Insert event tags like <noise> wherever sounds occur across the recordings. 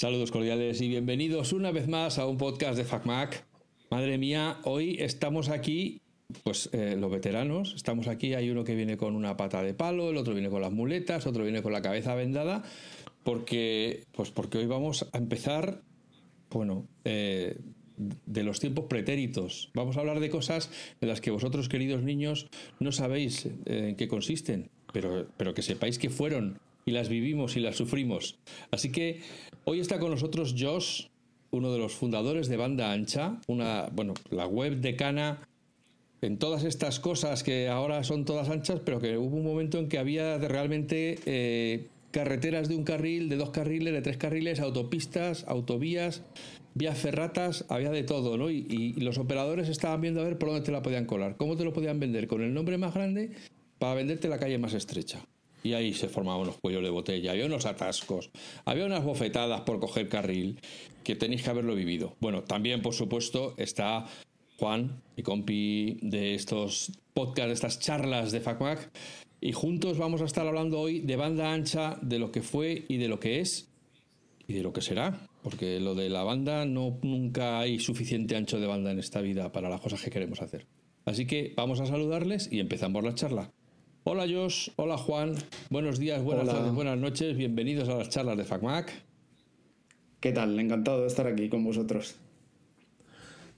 Saludos cordiales y bienvenidos una vez más a un podcast de FacMac. Madre mía, hoy estamos aquí, pues eh, los veteranos, estamos aquí, hay uno que viene con una pata de palo, el otro viene con las muletas, otro viene con la cabeza vendada, porque, pues porque hoy vamos a empezar, bueno, eh, de los tiempos pretéritos. Vamos a hablar de cosas de las que vosotros, queridos niños, no sabéis eh, en qué consisten, pero, pero que sepáis que fueron y las vivimos y las sufrimos. Así que hoy está con nosotros Josh, uno de los fundadores de Banda Ancha, una, bueno, la web de Cana en todas estas cosas que ahora son todas anchas, pero que hubo un momento en que había realmente eh, carreteras de un carril, de dos carriles, de tres carriles, autopistas, autovías, vías ferratas, había de todo, ¿no? Y, y los operadores estaban viendo a ver por dónde te la podían colar, cómo te lo podían vender, con el nombre más grande para venderte la calle más estrecha. Y ahí se formaban los cuellos de botella, había unos atascos, había unas bofetadas por coger carril, que tenéis que haberlo vivido. Bueno, también, por supuesto, está Juan, mi compi de estos podcasts, de estas charlas de FacMac, y juntos vamos a estar hablando hoy de banda ancha, de lo que fue y de lo que es y de lo que será, porque lo de la banda no nunca hay suficiente ancho de banda en esta vida para las cosas que queremos hacer. Así que vamos a saludarles y empezamos la charla. Hola Josh, hola Juan, buenos días, buenas Hola. tardes, buenas noches, bienvenidos a las charlas de FacMac. ¿Qué tal? Encantado de estar aquí con vosotros.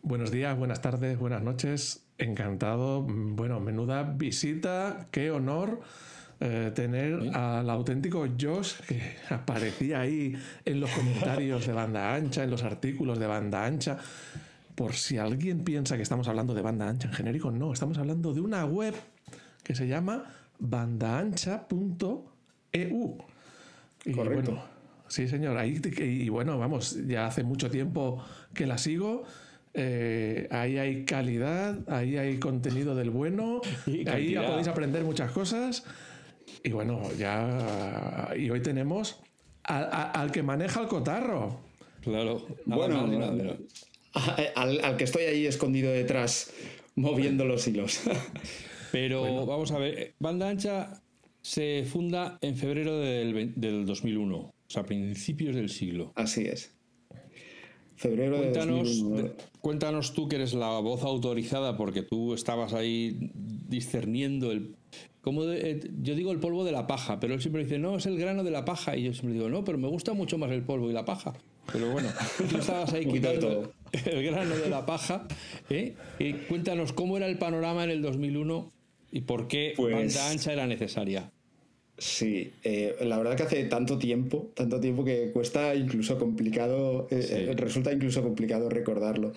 Buenos días, buenas tardes, buenas noches. Encantado. Bueno, menuda visita. Qué honor eh, tener al auténtico Josh que <laughs> aparecía ahí en los comentarios de banda ancha, en los artículos de banda ancha. Por si alguien piensa que estamos hablando de banda ancha en genérico, no, estamos hablando de una web que se llama bandaancha.eu. Correcto. bueno, sí, señor. Ahí, y bueno, vamos, ya hace mucho tiempo que la sigo. Eh, ahí hay calidad, ahí hay contenido del bueno, <laughs> Y ahí ya podéis aprender muchas cosas. Y bueno, ya. Y hoy tenemos al, a- al que maneja el cotarro. Claro, nada Bueno. Al, al que estoy ahí escondido detrás, moviendo los hilos. <laughs> Pero vamos a ver, Banda Ancha se funda en febrero del, del 2001, o sea, principios del siglo. Así es. Febrero de Cuéntanos, 2001. de- cuéntanos tú que eres la voz autorizada porque tú estabas ahí discerniendo el... Como de- eh, yo digo el polvo de la paja, pero él siempre dice, no, es el grano de la paja. Y yo siempre digo, no, pero me gusta mucho más el polvo y la paja. Pero bueno, tú estabas ahí <laughs> quitando el grano de la paja. ¿eh? Y cuéntanos cómo era el panorama en el 2001 y por qué Pues- banda ancha era necesaria. Sí, eh, la verdad que hace tanto tiempo, tanto tiempo que cuesta incluso complicado, eh, Sí. eh, resulta incluso complicado recordarlo.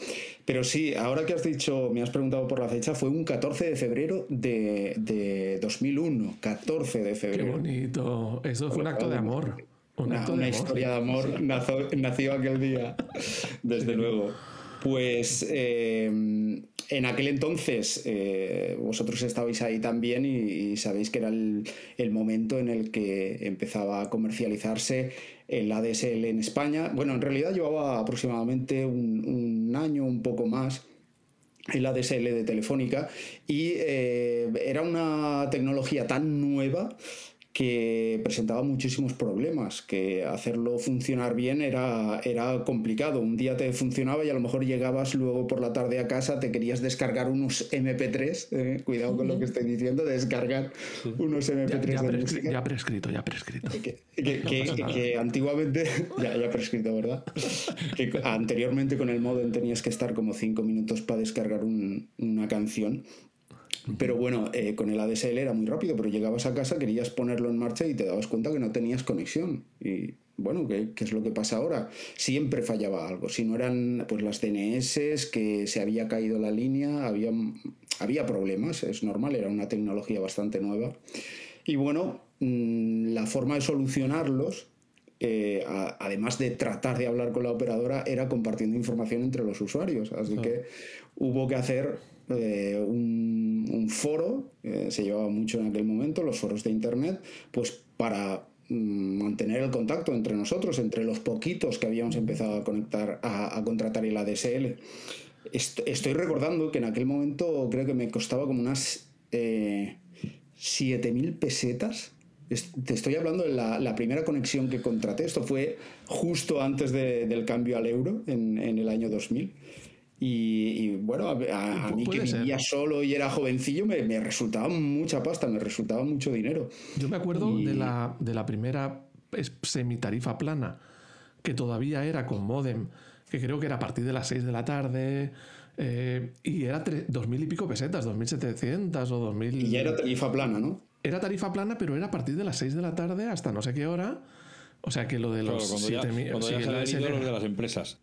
Pero sí, ahora que has dicho, me has preguntado por la fecha, fue un 14 de febrero de, de 2001, 14 de Qué febrero. bonito. Eso fue un acto de amor. Un Una, acto una de amor. historia de amor nazo- nació aquel día, desde luego. Pues eh, en aquel entonces eh, vosotros estabais ahí también y, sabéis que era el, momento en el que empezaba a comercializarse el ADSL en España. Bueno, en realidad llevaba aproximadamente un, un año, un poco más el ADSL de Telefónica y eh, era una tecnología tan nueva que presentaba muchísimos problemas, que hacerlo funcionar bien era, era complicado. Un día te funcionaba y a lo mejor llegabas luego por la tarde a casa, te querías descargar unos MP3, eh, cuidado con lo que estoy diciendo, descargar unos Ya, MP3 ya de prescri- música ya prescrito, ya prescrito. que, que- No que- pasa nada. que antiguamente, <laughs> ya, ya prescrito, ¿verdad? Que anteriormente con el modem tenías que estar como cinco minutos para descargar un- una canción. Pero bueno, eh, con el ADSL era muy rápido, pero llegabas a casa, querías ponerlo en marcha y te dabas cuenta que no tenías conexión. Y bueno, ¿qué, qué es lo que pasa ahora? Siempre fallaba algo. Si no eran pues las DNS, que se había caído la línea, había, había problemas, es normal, era una tecnología bastante nueva. Y bueno, mm, la forma de solucionarlos, eh, a- además de tratar de hablar con la operadora, era compartiendo información entre los usuarios. Así que hubo que hacer eh, un, foro, eh, se llevaba mucho en aquel momento, los foros de Internet, pues para mm, mantener el contacto entre nosotros, entre los poquitos que habíamos empezado a conectar, a, a contratar el ADSL. Est- Estoy recordando que en aquel momento creo que me costaba como unas eh, 7.000 pesetas te estoy hablando de la, primera conexión que contraté. Esto fue justo antes del cambio al euro, en, el año 2000. Y, bueno, a, mí que vivía solo y era jovencillo me, resultaba mucha pasta, me resultaba mucho dinero. Yo me acuerdo de, la, de la primera semitarifa plana, que todavía era con modem, que creo que era a partir de las 6 de la tarde. Eh, y era dos mil y pico pesetas, 2.700 o 2.000. Y ya era tarifa plana, ¿no? Era tarifa plana, pero era a partir de las 6 de la tarde hasta no sé qué hora. O sea que lo de los cuando ya, cuando ya se los de las empresas.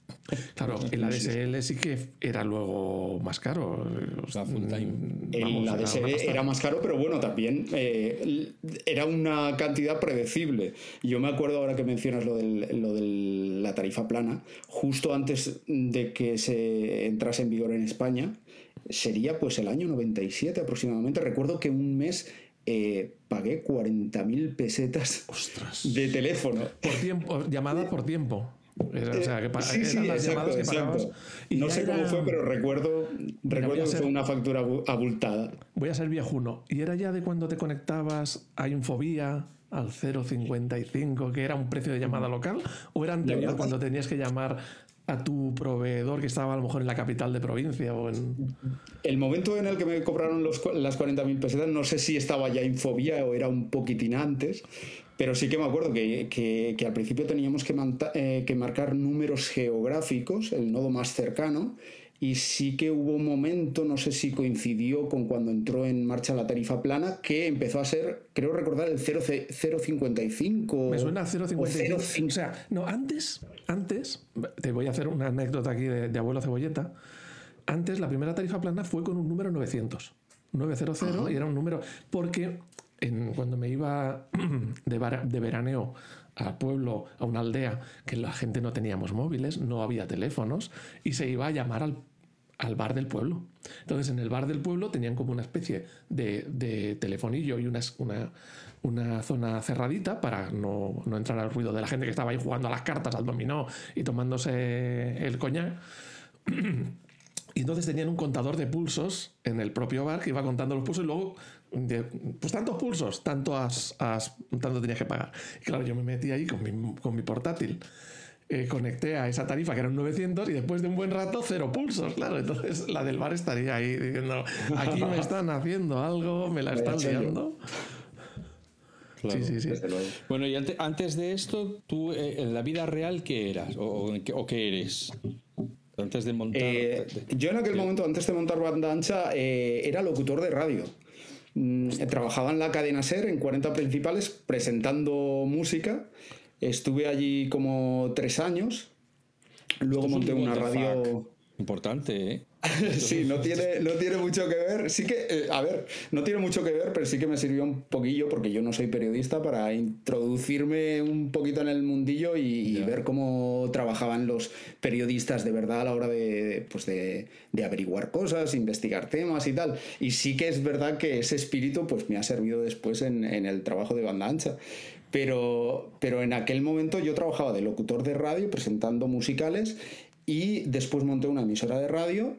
Claro, <laughs> el ADSL sí que era luego más caro. el ADSL era más caro, pero bueno, también eh, era una cantidad predecible. Yo me acuerdo ahora que mencionas lo, lo de la tarifa plana, justo antes de que se entrase en vigor en España, sería pues el año 97 aproximadamente. Recuerdo que un mes eh, pagué 40.000 pesetas de teléfono. Por tiempo, llamada por tiempo. o sea, que sí, sí, exacto, que no sé cómo fue, pero recuerdo, recuerdo que fue una factura abultada. Voy a ser viejuno. ¿Y era ya de cuando te conectabas a Infobía al 0,55, que era un precio de llamada local? ¿O era anterior cuando tenías que llamar tu proveedor que estaba a lo mejor en la capital de provincia o en... El momento en el que me cobraron los, las 40.000 pesetas, no sé si estaba ya Infobía o era un poquitín antes, pero sí que me acuerdo que, que, al principio teníamos que, eh, que marcar números geográficos, el nodo más cercano, y sí que hubo un momento, no sé si coincidió con cuando entró en marcha la tarifa plana, que empezó a ser, creo recordar, el 0,55. Me suena 0,55. O, sea, no, antes, antes, te voy a hacer una anécdota aquí de, abuelo cebolleta. Antes la primera tarifa plana fue con un número 900. 900 y era un número. Porque cuando me iba <clears throat> de, de veraneo al pueblo, a una aldea, que la gente no teníamos móviles, no había teléfonos, y se iba a llamar al al bar del pueblo. Entonces, en el bar del pueblo tenían como una especie de, telefonillo y una, zona cerradita para no, entrar al ruido de la gente que estaba ahí jugando a las cartas, al dominó y tomándose el coñac. Y entonces tenían un contador de pulsos en el propio bar que iba contando los pulsos y luego, pues tantos pulsos, tanto, has, tanto tenías que pagar. Y claro, yo me metí ahí con mi portátil eh, conecté a esa tarifa que eran 900 y después de un buen rato cero pulsos, claro. Entonces la del bar estaría ahí diciendo, aquí me <laughs> están haciendo algo, me la están liando. Sí, sí, sí. Bueno, y antes de esto, tú eh, en la vida real, ¿qué eras? ¿O, qué eres? Antes de montar. Eh, yo en aquel momento, antes de montar banda ancha, era locutor de radio. Mm, trabajaba en la cadena Ser, en 40 principales, presentando música Estuve allí como tres años. Luego monté una radio. Importante, ¿eh? <laughs> sí, no tiene, no tiene mucho que ver. Sí que, eh, a ver, no tiene mucho que ver, pero sí que me sirvió un poquillo, porque yo no soy periodista, para introducirme un poquito en el mundillo y, ver cómo trabajaban los periodistas de verdad a la hora de, pues de, averiguar cosas, investigar temas y tal. Y sí que es verdad que ese espíritu pues, me ha servido después en, en el trabajo de banda ancha. Pero, pero en aquel momento yo trabajaba de locutor de radio presentando musicales y después monté una emisora de radio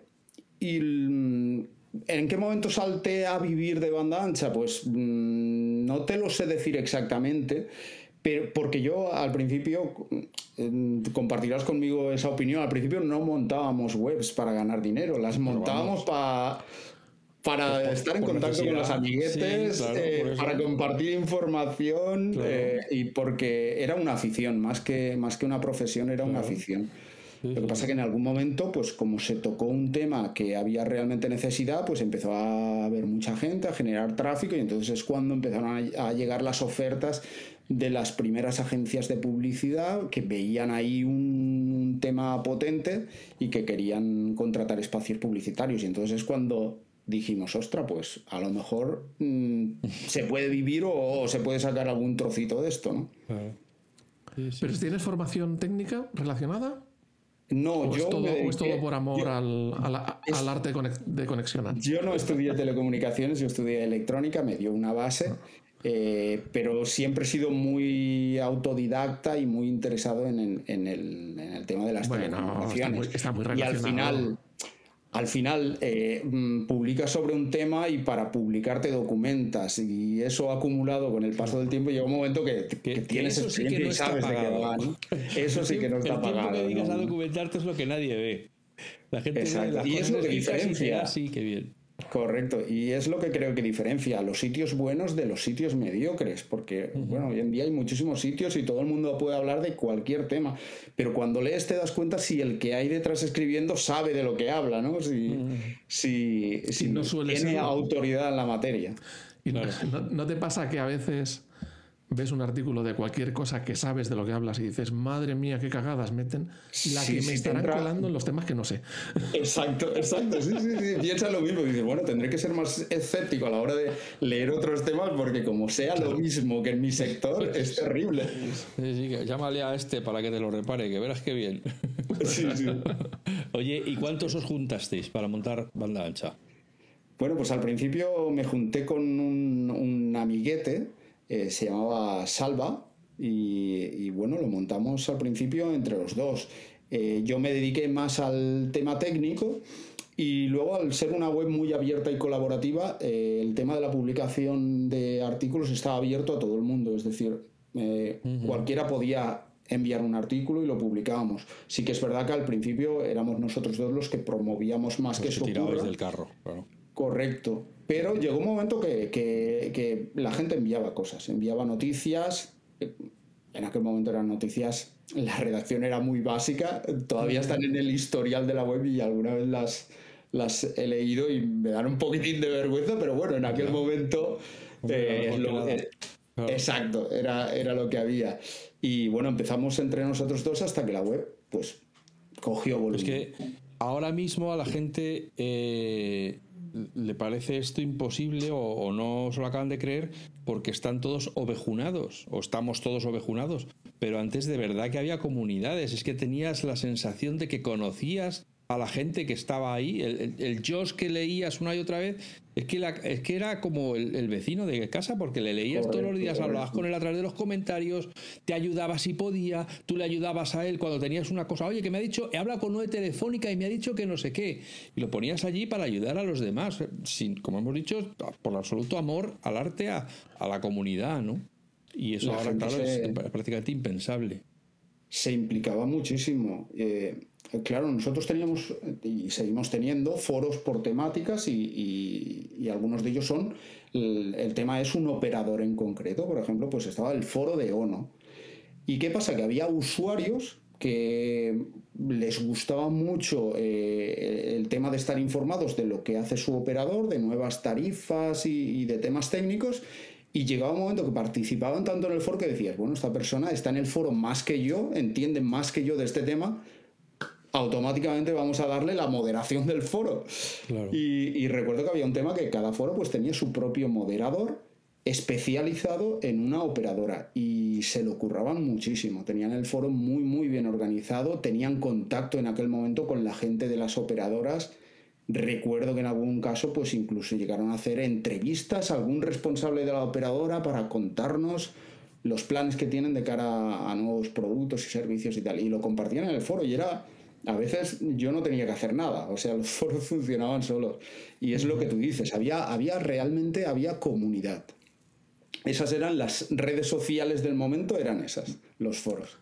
y mm, ¿En qué momento salté a vivir de banda ancha? Pues mm, no te lo sé decir exactamente, pero porque yo al principio, mm, compartirás conmigo esa opinión, al principio no montábamos webs para ganar dinero, las montábamos para para estar en contacto con los amiguetes, eh, para compartir información eh, y porque era una afición, más que, más que una profesión, era una afición. Lo que pasa es que en algún momento, pues como se tocó un tema que había realmente necesidad, pues empezó a haber mucha gente, a generar tráfico y entonces es cuando empezaron a, llegar las ofertas de las primeras agencias de publicidad que veían ahí un tema potente y que querían contratar espacios publicitarios. Y entonces es cuando dijimos, ostra, pues a lo mejor mm, se puede vivir o, se puede sacar algún trocito de esto, ¿no? ¿Pero tienes formación técnica relacionada? No, yo. Es todo, por amor al, arte de conexión? Yo no estudié telecomunicaciones, yo estudié electrónica, me dio una base, ah. eh, pero siempre he sido muy autodidacta y muy interesado en, el, tema de las telecomunicaciones. Está muy, y al final al final eh, mm, publicas sobre un tema y para publicar te documentas y eso acumulado con el paso del tiempo llega un momento que, tienes eso sí que no está pagado. Eso sí que no está pagado. El tiempo que dedicas a documentarte es lo que nadie ve. La gente Exacto. Ve las y es lo que diferencia. Sí, qué bien. Correcto, y es lo que creo que diferencia a los sitios buenos de los sitios mediocres, porque bueno, hoy en día hay muchísimos sitios y todo el mundo puede hablar de cualquier tema, pero cuando lees te das cuenta si el que hay detrás escribiendo sabe de lo que habla, ¿no? Si, si, no tiene autoridad en la materia. Y no, no te pasa que a veces ves un artículo de cualquier cosa que sabes de lo que hablas y dices, madre mía, qué cagadas meten, la que me estarán colando en los temas que no sé. Exacto, exacto. Sí, sí, sí. Piensa lo mismo. Dices, bueno, tendré que ser más escéptico a la hora de leer otros temas porque como sea lo mismo que en mi sector, es terrible. Sí, sí, llámale a este para que te lo repare, que verás qué bien. Sí, sí. Oye, ¿y cuántos os juntasteis para montar banda ancha? Bueno, pues al principio me junté con un, un amiguete eh, se llamaba Salva y, bueno, lo montamos al principio entre los dos. Eh, yo me dediqué más al tema técnico y luego al ser una web muy abierta y colaborativa, eh, el tema de la publicación de artículos estaba abierto a todo el mundo, es decir, cualquiera podía enviar un artículo y lo publicábamos. Sí que es verdad que al principio éramos nosotros dos los que promovíamos más que eso. del carro, Correcto. Pero llegó un momento que, la gente enviaba cosas, enviaba noticias. En aquel momento eran noticias, la redacción era muy básica, todavía están en el historial de la web y alguna vez las, las he leído y me dan un poquitín de vergüenza, pero bueno, en aquel momento... Eh, exacto, era, era lo que había. Y bueno, empezamos entre nosotros dos hasta que la web, pues, cogió volumen. Es que ahora mismo a la gente eh, le parece esto imposible o, no se lo acaban de creer porque están todos ovejunados o estamos todos ovejunados. Pero antes de verdad que había comunidades, es que tenías la sensación de que conocías a la gente que estaba ahí, el, el, Josh que leías una y otra vez, es que, es que era como el, vecino de casa, porque le leías todos los días, hablabas con él a través de los comentarios, te ayudaba si podía, tú le ayudabas a él cuando tenías una cosa, oye, que me ha dicho, he hablado con Noé Telefónica y me ha dicho que no sé qué, y lo ponías allí para ayudar a los demás, sin, como hemos dicho, por absoluto amor al arte, a, la comunidad, ¿no? Y eso ahora, claro, es prácticamente impensable. Se implicaba muchísimo. Eh, claro, nosotros teníamos y seguimos teniendo foros por temáticas y, algunos de ellos son, el, tema es un operador en concreto, por ejemplo, pues estaba el foro de ONO. ¿Y qué pasa? Que había usuarios que les gustaba mucho eh, el tema de estar informados de lo que hace su operador, de nuevas tarifas y, y de temas técnicos, y llegaba un momento que participaban tanto en el foro que decías, bueno, esta persona está en el foro más que yo, entiende más que yo de este tema, automáticamente vamos a darle la moderación del foro. Y, recuerdo que había un tema que cada foro pues tenía su propio moderador especializado en una operadora y se lo curraban muchísimo. Tenían el foro muy muy bien organizado, tenían contacto en aquel momento con la gente de las operadoras. Recuerdo que en algún caso pues incluso llegaron a hacer entrevistas a algún responsable de la operadora para contarnos los planes que tienen de cara a nuevos productos y servicios y tal. Y lo compartían en el foro y era a veces yo no tenía que hacer nada, o sea, <laughs> los foros funcionaban solos. Y es lo que tú dices, había, había realmente había comunidad. Esas eran las redes sociales del momento, eran esas, los foros.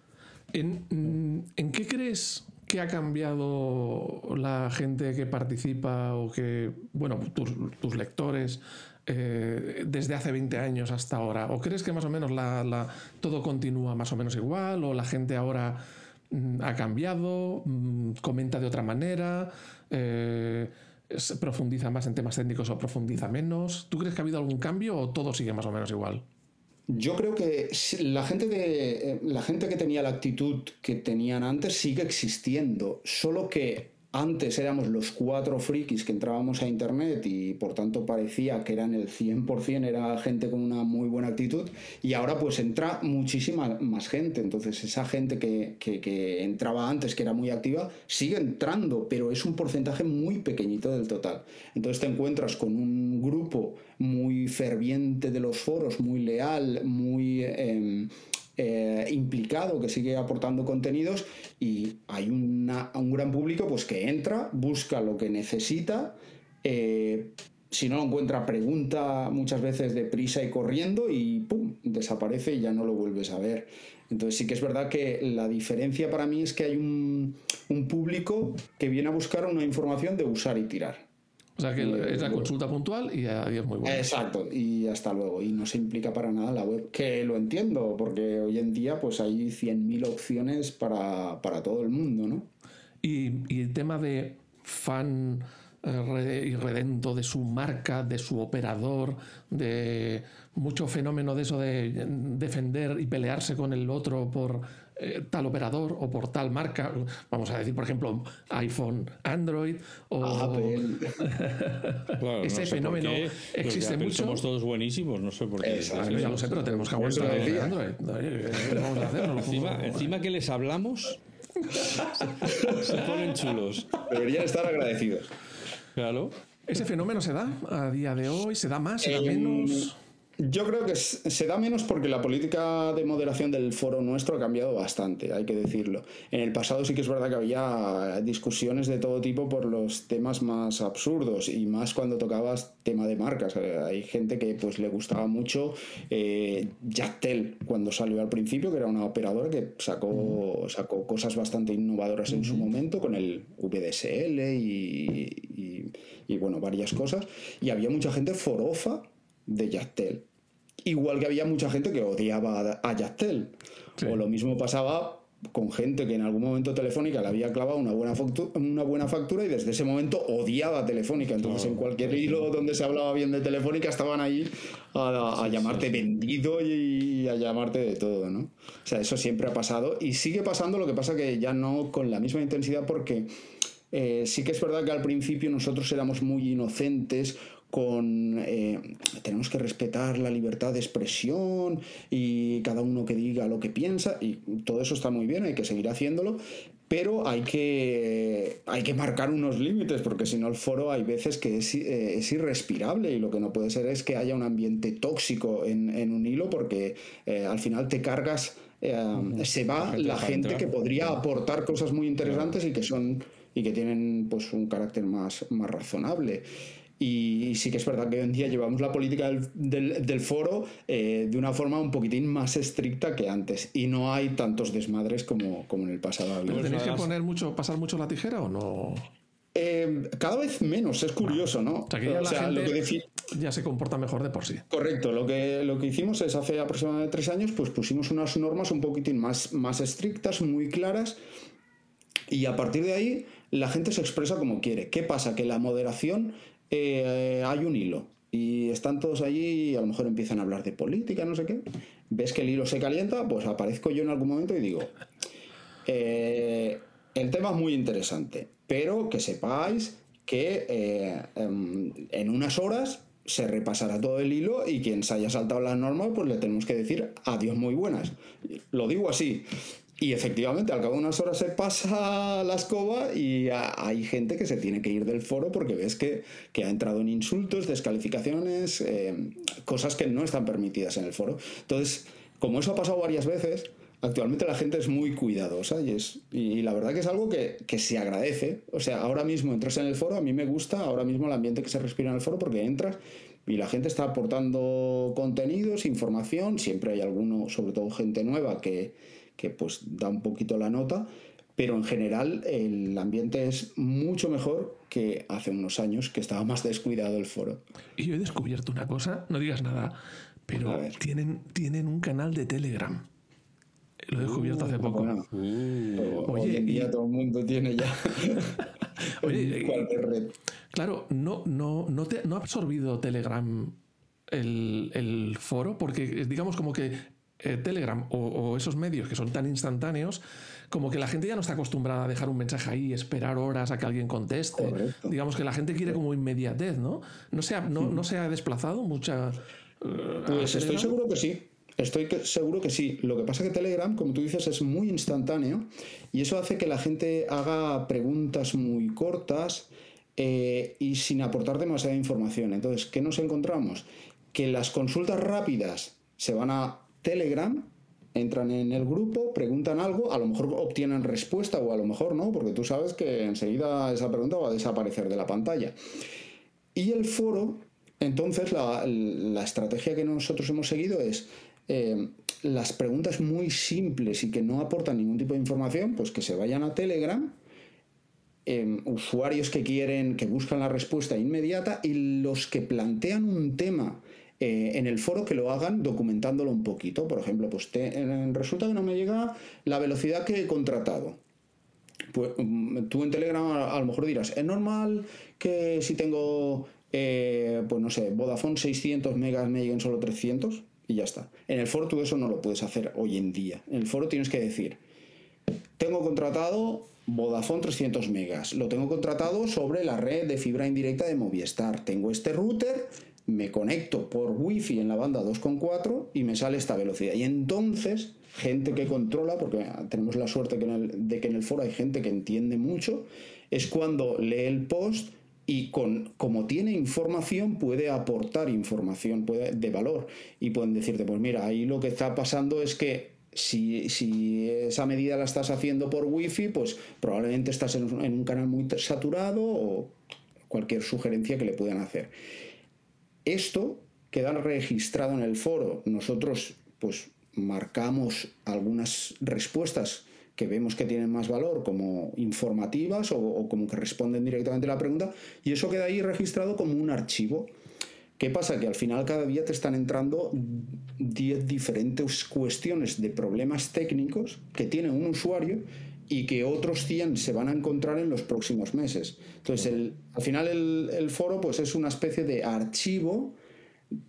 ¿En, qué crees que ha cambiado la gente que participa o que, bueno, tus, lectores eh, desde hace 20 años hasta ahora? ¿O crees que más o menos todo continúa más o menos igual? ¿O la gente ahora Mm, ha cambiado, mm, comenta de otra manera, eh, profundiza más en temas técnicos o profundiza menos. ¿Tú crees que ha habido algún cambio o todo sigue más o menos igual? Yo creo que la gente, de, eh, la gente que tenía la actitud que tenían antes sigue existiendo, solo que antes éramos los cuatro frikis que entrábamos a internet y por tanto parecía que eran el 100% era gente con una muy buena actitud y ahora pues entra muchísima más gente. Entonces esa gente que, que, entraba antes que era muy activa sigue entrando pero es un porcentaje muy pequeñito del total. Entonces te encuentras con un grupo muy ferviente de los foros muy leal muy em, eh, implicado, que sigue aportando contenidos y hay una, un gran público pues, que entra, busca lo que necesita. Eh, si no lo encuentra, pregunta muchas veces deprisa y corriendo y ¡pum! desaparece y ya no lo vuelves a ver. Entonces sí que es verdad que la diferencia para mí es que hay un, un público que viene a buscar una información de usar y tirar. O sea que Eh, es la consulta puntual y adiós muy bueno. Exacto, y hasta luego. Y no se implica para nada la web, que lo entiendo, porque hoy en día pues hay 100.000 opciones para, para todo el mundo, ¿no? Y, y el tema de fan eh, y redento de su marca, de su operador, de mucho fenómeno de eso de defender y pelearse con el otro por eh, tal operador o por tal marca. Vamos a decir, por ejemplo, iPhone, Android o... Apple. <laughs> Claro, Ese no sé por fenómeno qué, existe mucho. Somos todos buenísimos, no sé por qué. Exacto. Ya lo sé, pero tenemos que aguantar. Android. Oye, ¿qué vamos a hacer? No lo Encima, que les hablamos, <laughs> se ponen chulos. Deberían estar agradecidos. Claro. ¿Ese fenómeno se da a día de hoy? ¿Se da más? ¿Se da menos? Yo creo que se da menos porque la política de moderación del foro nuestro ha cambiado bastante, hay que decirlo. En el pasado sí que es verdad que había discusiones de todo tipo por los temas más absurdos y más cuando tocabas tema de marcas. Eh, Hay gente que pues le gustaba mucho eh, Yachtel cuando salió al principio, que era una operadora que sacó, sacó cosas bastante innovadoras en su momento con el VDSL y, y- y, bueno, varias cosas. Y había mucha gente forofa de Yachtel. Igual que había mucha gente que odiaba a-. Sí. O lo mismo pasaba con gente que en algún momento Telefónica le había clavado una buena, factu- una buena factura y desde ese momento odiaba a Telefónica. Entonces en cualquier hilo donde se hablaba bien de Telefónica estaban ahí a, a llamarte vendido y a llamarte de todo, ¿no? O sea, eso siempre ha pasado y sigue pasando, lo que pasa que ya no con la misma intensidad porque eh, sí que es verdad que al principio nosotros éramos muy inocentes con eh, tenemos que respetar la libertad de expresión y cada uno que diga lo que piensa y todo eso está muy bien, hay que seguir haciéndolo, pero hay que, hay que marcar unos límites porque si no el foro hay veces que es, eh, es irrespirable y lo que no puede ser es que haya un ambiente tóxico en, en un hilo porque eh, al final te cargas, eh, se va gente la gente que podría aportar cosas muy interesantes y que son y que tienen pues un carácter más, más razonable. Y sí que es verdad que hoy en día llevamos la política del, del- del foro eh, de una forma un poquitín más estricta que antes. Y no hay tantos desmadres como, como en el pasado. ¿Pero tenéis que poner mucho, pasar mucho la tijera o no? Eh, cada vez menos, es curioso, ¿no? O sea, que ya la gente lo que defi- ya se comporta mejor de por sí. Correcto, lo que, lo que hicimos es hace aproximadamente tres años, pues pusimos unas normas un poquitín más, más estrictas, muy claras, y a partir de ahí la gente se expresa como quiere. ¿Qué pasa? Que la moderación eh, hay un hilo. Y están todos allí y a lo mejor empiezan a hablar de política, no sé qué. Ves que el hilo se calienta, pues aparezco yo en algún momento y digo, eh, el tema es muy interesante, pero que sepáis que eh, em, en unas horas se repasará todo el hilo y quien se haya saltado las normas, pues le tenemos que decir adiós muy buenas. Lo digo así. Y efectivamente, al cabo de unas horas se pasa la escoba y hay gente que se tiene que ir del foro porque ves que, que ha entrado en insultos, descalificaciones, eh, cosas que no están permitidas en el foro. Entonces, como eso ha pasado varias veces, actualmente la gente es muy cuidadosa y, es, y la verdad que es algo que, que se agradece. O sea, ahora mismo entras en el foro, a mí me gusta ahora mismo el ambiente que se respira en el foro porque entras y la gente está aportando contenidos, información, siempre hay alguno, sobre todo gente nueva, que, que pues da un poquito la nota, pero en general el ambiente es mucho mejor que hace unos años que estaba más descuidado el foro. Y yo he descubierto una cosa, no digas nada, pero tienen, tienen un canal de Telegram. Lo he descubierto hace poco. Bueno, Uh, hoy Oye, en día y- todo el mundo tiene ya <laughs> Oye, <laughs> cualquier red. Claro, no, no, no, te, no ha absorbido Telegram el, el foro, porque digamos como que eh, Telegram o, o esos medios que son tan instantáneos, como que la gente ya no está acostumbrada a dejar un mensaje ahí, esperar horas a que alguien conteste. Correcto. Digamos que la gente quiere como inmediatez, ¿no? No se ha, no, no se ha desplazado mucha. eh, Pues estoy seguro que sí. Estoy seguro que sí. Lo que pasa es que Telegram, como tú dices, es muy instantáneo y eso hace que la gente haga preguntas muy cortas eh, y sin aportar demasiada información. Entonces, ¿qué nos encontramos? Que las consultas rápidas se van a Telegram entran en el grupo, preguntan algo, a lo mejor obtienen respuesta o a lo mejor no, porque tú sabes que enseguida esa pregunta va a desaparecer de la pantalla. Y el foro, entonces la, estrategia que nosotros hemos seguido es eh, las preguntas muy simples y que no aportan ningún tipo de información, pues que se vayan a Telegram. Eh, usuarios que quieren, que buscan la respuesta inmediata y los que plantean un tema eh, en el foro que lo hagan documentándolo un poquito. Por ejemplo, pues resulta que no me llega la velocidad que he contratado. Pues mm, tú en Telegram a, lo mejor dirás, ¿es normal que si tengo, eh, pues no sé, Vodafone 600 megas me lleguen solo 300? Y ya está. En el foro tú eso no lo puedes hacer hoy en día. En el foro tienes que decir, tengo contratado Vodafone 300 megas. Lo tengo contratado sobre la red de fibra indirecta de Movistar. Tengo este router me conecto por wifi en la banda 2.4 y me sale esta velocidad. Y entonces, gente que controla, porque tenemos la suerte de que en el foro hay gente que entiende mucho, es cuando lee el post y con, como tiene información puede aportar información de valor y pueden decirte, pues mira, ahí lo que está pasando es que si, si, esa medida la estás haciendo por wifi, pues probablemente estás en un canal muy saturado o cualquier sugerencia que le puedan hacer. Esto queda registrado en el foro. Nosotros, pues, marcamos algunas respuestas que vemos que tienen más valor como informativas o, como que responden directamente a la pregunta y eso queda ahí registrado como un archivo. ¿Qué pasa? Que al final cada día te están entrando 10 diferentes cuestiones de problemas técnicos que tiene un usuario y que otros 100 se van a encontrar en los próximos meses. Entonces, al final el, foro pues, es una especie de archivo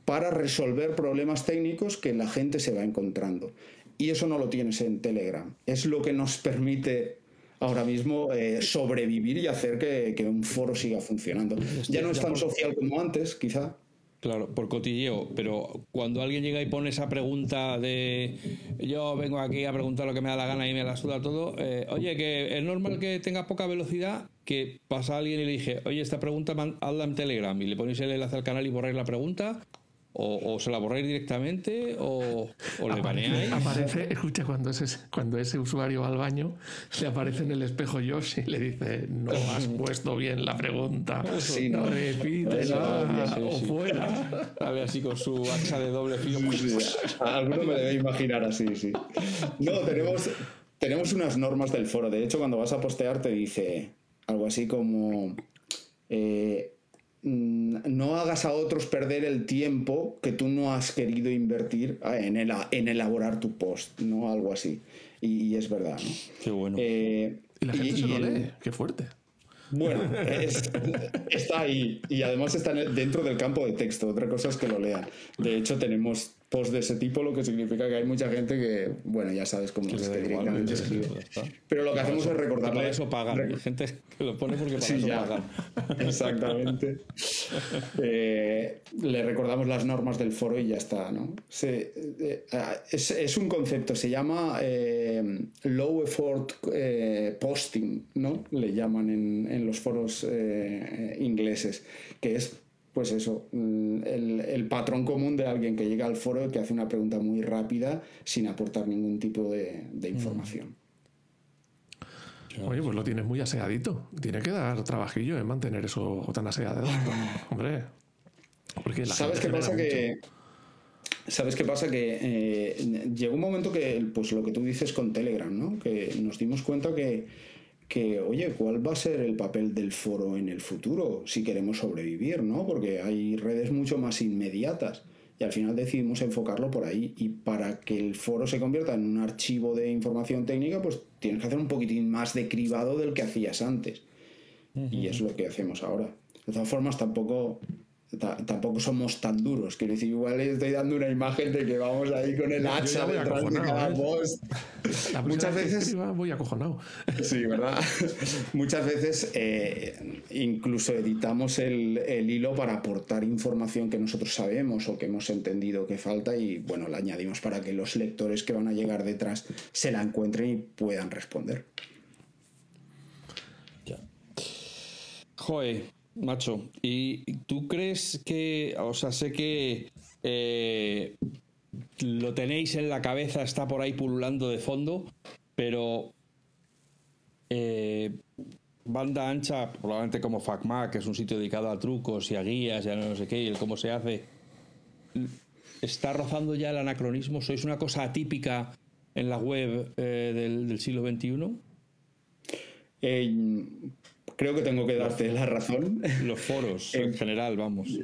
para resolver problemas técnicos que la gente se va encontrando. Y eso no lo tienes en Telegram. Es lo que nos permite ahora mismo eh, sobrevivir y hacer que, que, un foro siga funcionando. Ya no es tan social como antes, quizá. Claro, por cotilleo, pero cuando alguien llega y pone esa pregunta de yo vengo aquí a preguntar lo que me da la gana y me la suda todo, eh, oye, que es normal que tenga poca velocidad, que pasa alguien y le dije, oye, esta pregunta hazla en Telegram y le ponéis el enlace al canal y borráis la pregunta, o, se la borráis directamente o, le baneáis. Aparece, escucha, cuando ese, cuando ese usuario va al baño, le aparece en el espejo Josh y le dice, no has <laughs> puesto bien la pregunta, sí, no repítela o fuera. A ver, así con su hacha de doble filo. Alguno me debe imaginar así, sí. No, tenemos, tenemos unas normas del foro. De hecho, cuando vas a postear te dice algo así como... Eh, no hagas a otros perder el tiempo que tú no has querido invertir ah, en, en elaborar tu post, ¿no? Algo así. Y, es verdad, ¿no? Qué bueno. Eh, y la gente se lo lee, qué fuerte. Bueno, está ahí y además está dentro del campo de texto. Otra cosa es que lo lean. De hecho, tenemos post de ese tipo, lo que significa que hay mucha gente que, bueno, ya sabes cómo es que directamente escribe. Pero lo que hacemos es recordarle. Para eso pagan. Gente que lo pone porque para eso pagan. <laughs> Exactamente. Eh, le recordamos las normas del foro y ya está, ¿no? Eh, es, es, un concepto, se llama eh, low effort posting, ¿no? Le llaman en, en los foros ingleses, que es pues eso, mm, el, patrón común de alguien que llega al foro y que hace una pregunta muy rápida sin aportar ningún tipo de, mm. información. Oye, pues lo tienes muy aseadito. Tiene que dar trabajillo en mantener eso tan aseado. <laughs> Hombre. Porque ¿Sabes qué pasa? Que, ¿Sabes qué pasa? Que eh, llegó un momento que, pues lo que tú dices con Telegram, ¿no? Que nos dimos cuenta que que, oye, ¿cuál va a ser el papel del foro en el futuro si queremos sobrevivir, ¿no? Porque hay redes mucho más inmediatas y al final decidimos enfocarlo por ahí. Y para que el foro se convierta en un archivo de información técnica, pues tienes que hacer un poquitín más de cribado del que hacías antes. Y es lo que hacemos ahora. De todas formas, tampoco tampoco somos tan duros. Quiero decir, igual estoy dando una imagen de que vamos ahí con el hacha detrás de cada post. Muchas veces. Voy acojonado. Sí, ¿verdad? <laughs> Muchas veces eh, incluso editamos el, el, hilo para aportar información que nosotros sabemos o que hemos entendido que falta y bueno, la añadimos para que los lectores que van a llegar detrás se la encuentren y puedan responder. Ya. Joder macho. ¿Y tú crees que, o sea, sé que eh, lo tenéis en la cabeza, está por ahí pululando de fondo, pero eh, banda ancha, probablemente como FacMac, que es un sitio dedicado a trucos y a guías y a no sé qué, y el cómo se hace, está rozando ya el anacronismo. ¿Sois una cosa atípica en la web eh, del, siglo XXI? Eh, creo que tengo que darte la razón. Los foros, en general, vamos.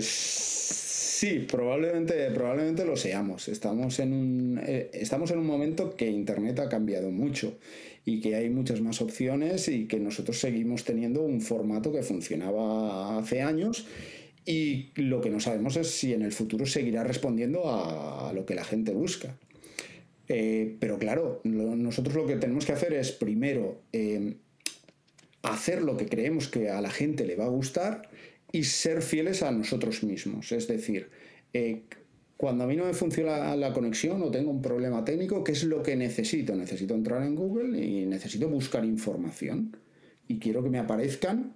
sí, probablemente, probablemente lo seamos. Estamos en, un, eh, estamos en un momento que Internet ha cambiado mucho y que hay muchas más opciones y que nosotros seguimos teniendo un formato que funcionaba hace años y lo que no sabemos es si en el futuro seguirá respondiendo a lo que la gente busca. Eh, pero claro, nosotros lo que tenemos que hacer es primero eh, hacer lo que creemos que a la gente le va a gustar y ser fieles a nosotros mismos. Es decir, eh, cuando a mí no me funciona la conexión o tengo un problema técnico, ¿qué es lo que necesito? Necesito entrar en Google y necesito buscar información. Y quiero que me aparezcan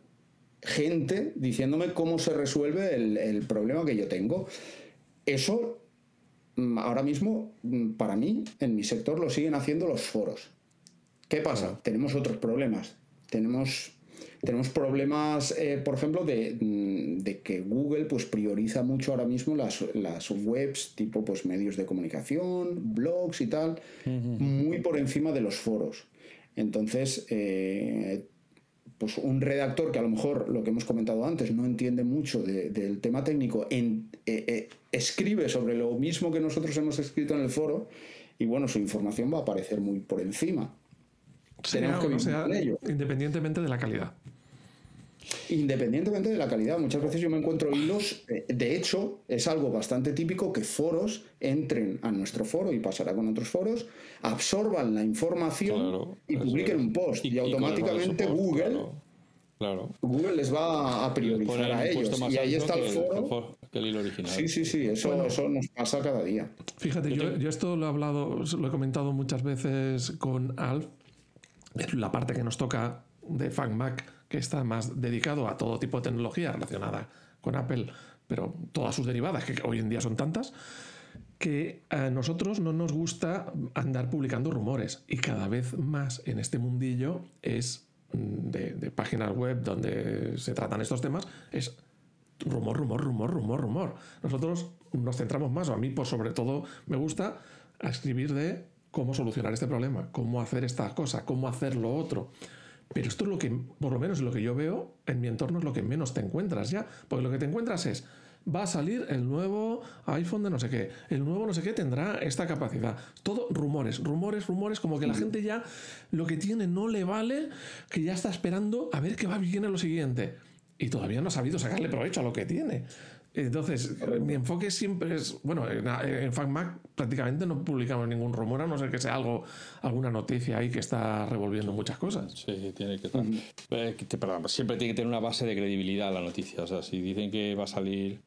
gente diciéndome cómo se resuelve el, problema que yo tengo. Eso mm, ahora mismo, mm, para mí, en mi sector lo siguen haciendo los foros. ¿Qué pasa? Tenemos otros problemas. Tenemos, tenemos problemas, eh, por ejemplo, mm, de, que Google pues, prioriza mucho ahora mismo las, las, webs tipo pues, medios de comunicación, blogs y tal, muy por encima de los foros. Entonces, eh, pues un redactor que a lo mejor, lo que hemos comentado antes, no entiende mucho del tema técnico, eh, escribe sobre lo mismo que nosotros hemos escrito en el foro y bueno, su información va a aparecer muy por encima. Tenemos que sea, independientemente de la calidad. Independientemente de la calidad, muchas veces yo me encuentro hilos, eh, de hecho es algo bastante típico que foros entren a nuestro foro y pasará con otros foros, absorban la información y publiquen un post y, automáticamente Google... Google les va a priorizar a ellos. Y ahí está el foro. Sí, sí, sí, eso, eso nos pasa cada día. Fíjate, yo, yo, esto lo he hablado, lo he comentado muchas veces con Alf, la parte que nos toca de FacMac que está más dedicado a todo tipo de tecnología relacionada con Apple, pero todas sus derivadas, que hoy en día son tantas, que a nosotros no nos gusta andar publicando rumores. Y cada vez más en este mundillo es mm, de, páginas web donde se tratan estos temas, es rumor, rumor, rumor, rumor, rumor. Nosotros nos centramos más, o a mí por sobre todo me gusta, escribir de cómo solucionar este problema, cómo hacer esta cosa, cómo hacer lo otro. Pero esto es lo que, por lo menos lo que yo veo en mi entorno, es lo que menos te encuentras ya. Porque lo que te encuentras es, va a salir el nuevo iPhone de no sé qué, el nuevo no sé qué tendrá esta capacidad. Todo rumores, rumores, rumores, como que la gente ya lo que tiene no le vale, que ya está esperando a ver qué va bien en lo siguiente. Y todavía no ha sabido sacarle provecho a lo que tiene. Entonces, mi enfoque siempre es, bueno, en, FacMac prácticamente no publicamos ningún rumor, a no ser que sea algo, alguna noticia ahí que está revolviendo muchas cosas. Sí, tiene que estar. Eh, perdón, siempre tiene que tener una base de credibilidad la noticia. O sea, si dicen que va a salir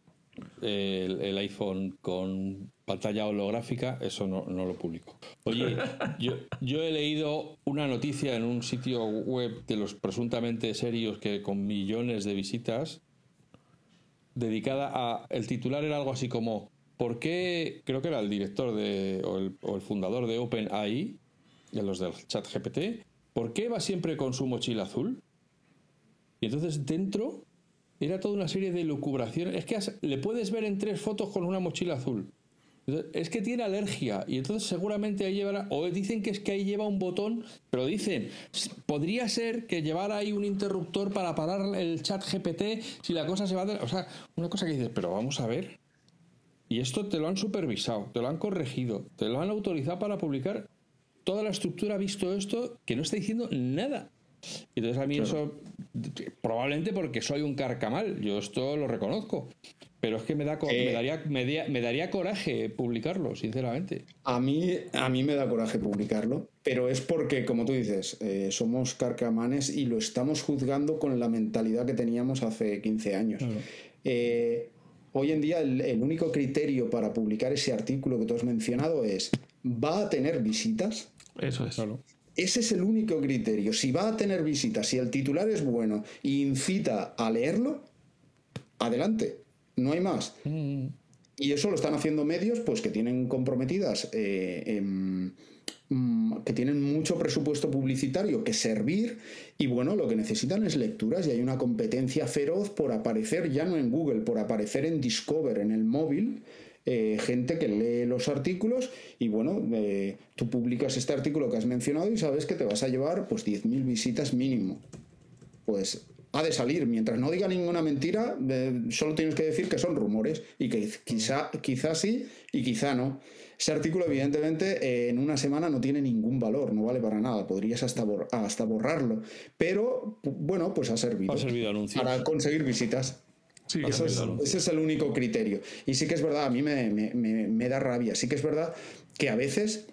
el, iPhone con pantalla holográfica, eso no, lo publico. Oye, yo, yo, he leído una noticia en un sitio web de los presuntamente serios que con millones de visitas dedicada a. El titular era algo así como: ¿Por qué? Creo que era el director de, o, el, fundador de OpenAI, de los del chat GPT, ¿por qué va siempre con su mochila azul? Y entonces dentro era toda una serie de lucubraciones. Es que le puedes ver en tres fotos con una mochila azul. Es que tiene alergia y entonces seguramente ahí llevará, o dicen que es que ahí lleva un botón, pero dicen, podría ser que llevara ahí un interruptor para parar el chat GPT si la cosa se va a... O sea, una cosa que dices, pero vamos a ver. Y esto te lo han supervisado, te lo han corregido, te lo han autorizado para publicar. Toda la estructura ha visto esto que no está diciendo nada. Entonces a mí eso, probablemente porque soy un carcamal, yo esto lo reconozco. Pero es que me, da, me, eh, daría, me, daría coraje publicarlo, sinceramente. A mí, a mí me da coraje publicarlo, pero es porque, como tú dices, eh, somos carcamanes y lo estamos juzgando con la mentalidad que teníamos hace 15 años. Eh, hoy en día el, único criterio para publicar ese artículo que tú has mencionado es, ¿va a tener visitas? Eso es. Ese es el único criterio. Si va a tener visitas, si el titular es bueno e incita a leerlo, adelante no hay más. Mm. Y eso lo están haciendo medios pues, que tienen comprometidas, eh, em, mm, que tienen mucho presupuesto publicitario que servir y bueno, lo que necesitan es lecturas y hay una competencia feroz por aparecer ya no en Google, por aparecer en Discover, en el móvil. Eh, gente que lee los artículos y bueno, eh, tú publicas este artículo que has mencionado y sabes que te vas a llevar pues 10.000 visitas mínimo. Pues ha de salir. Mientras no diga ninguna mentira, solo tienes que decir que son rumores y que quizá, quizá sí y quizá no. Ese artículo, evidentemente, eh, en una semana no tiene ningún valor, no vale para nada. Podrías hasta, hasta borrarlo. Pero, bueno, pues ha servido. Ha servido Para conseguir visitas. Sí, ese es el único criterio. Y sí que es verdad, a mí me, me da rabia. Sí que es verdad que a veces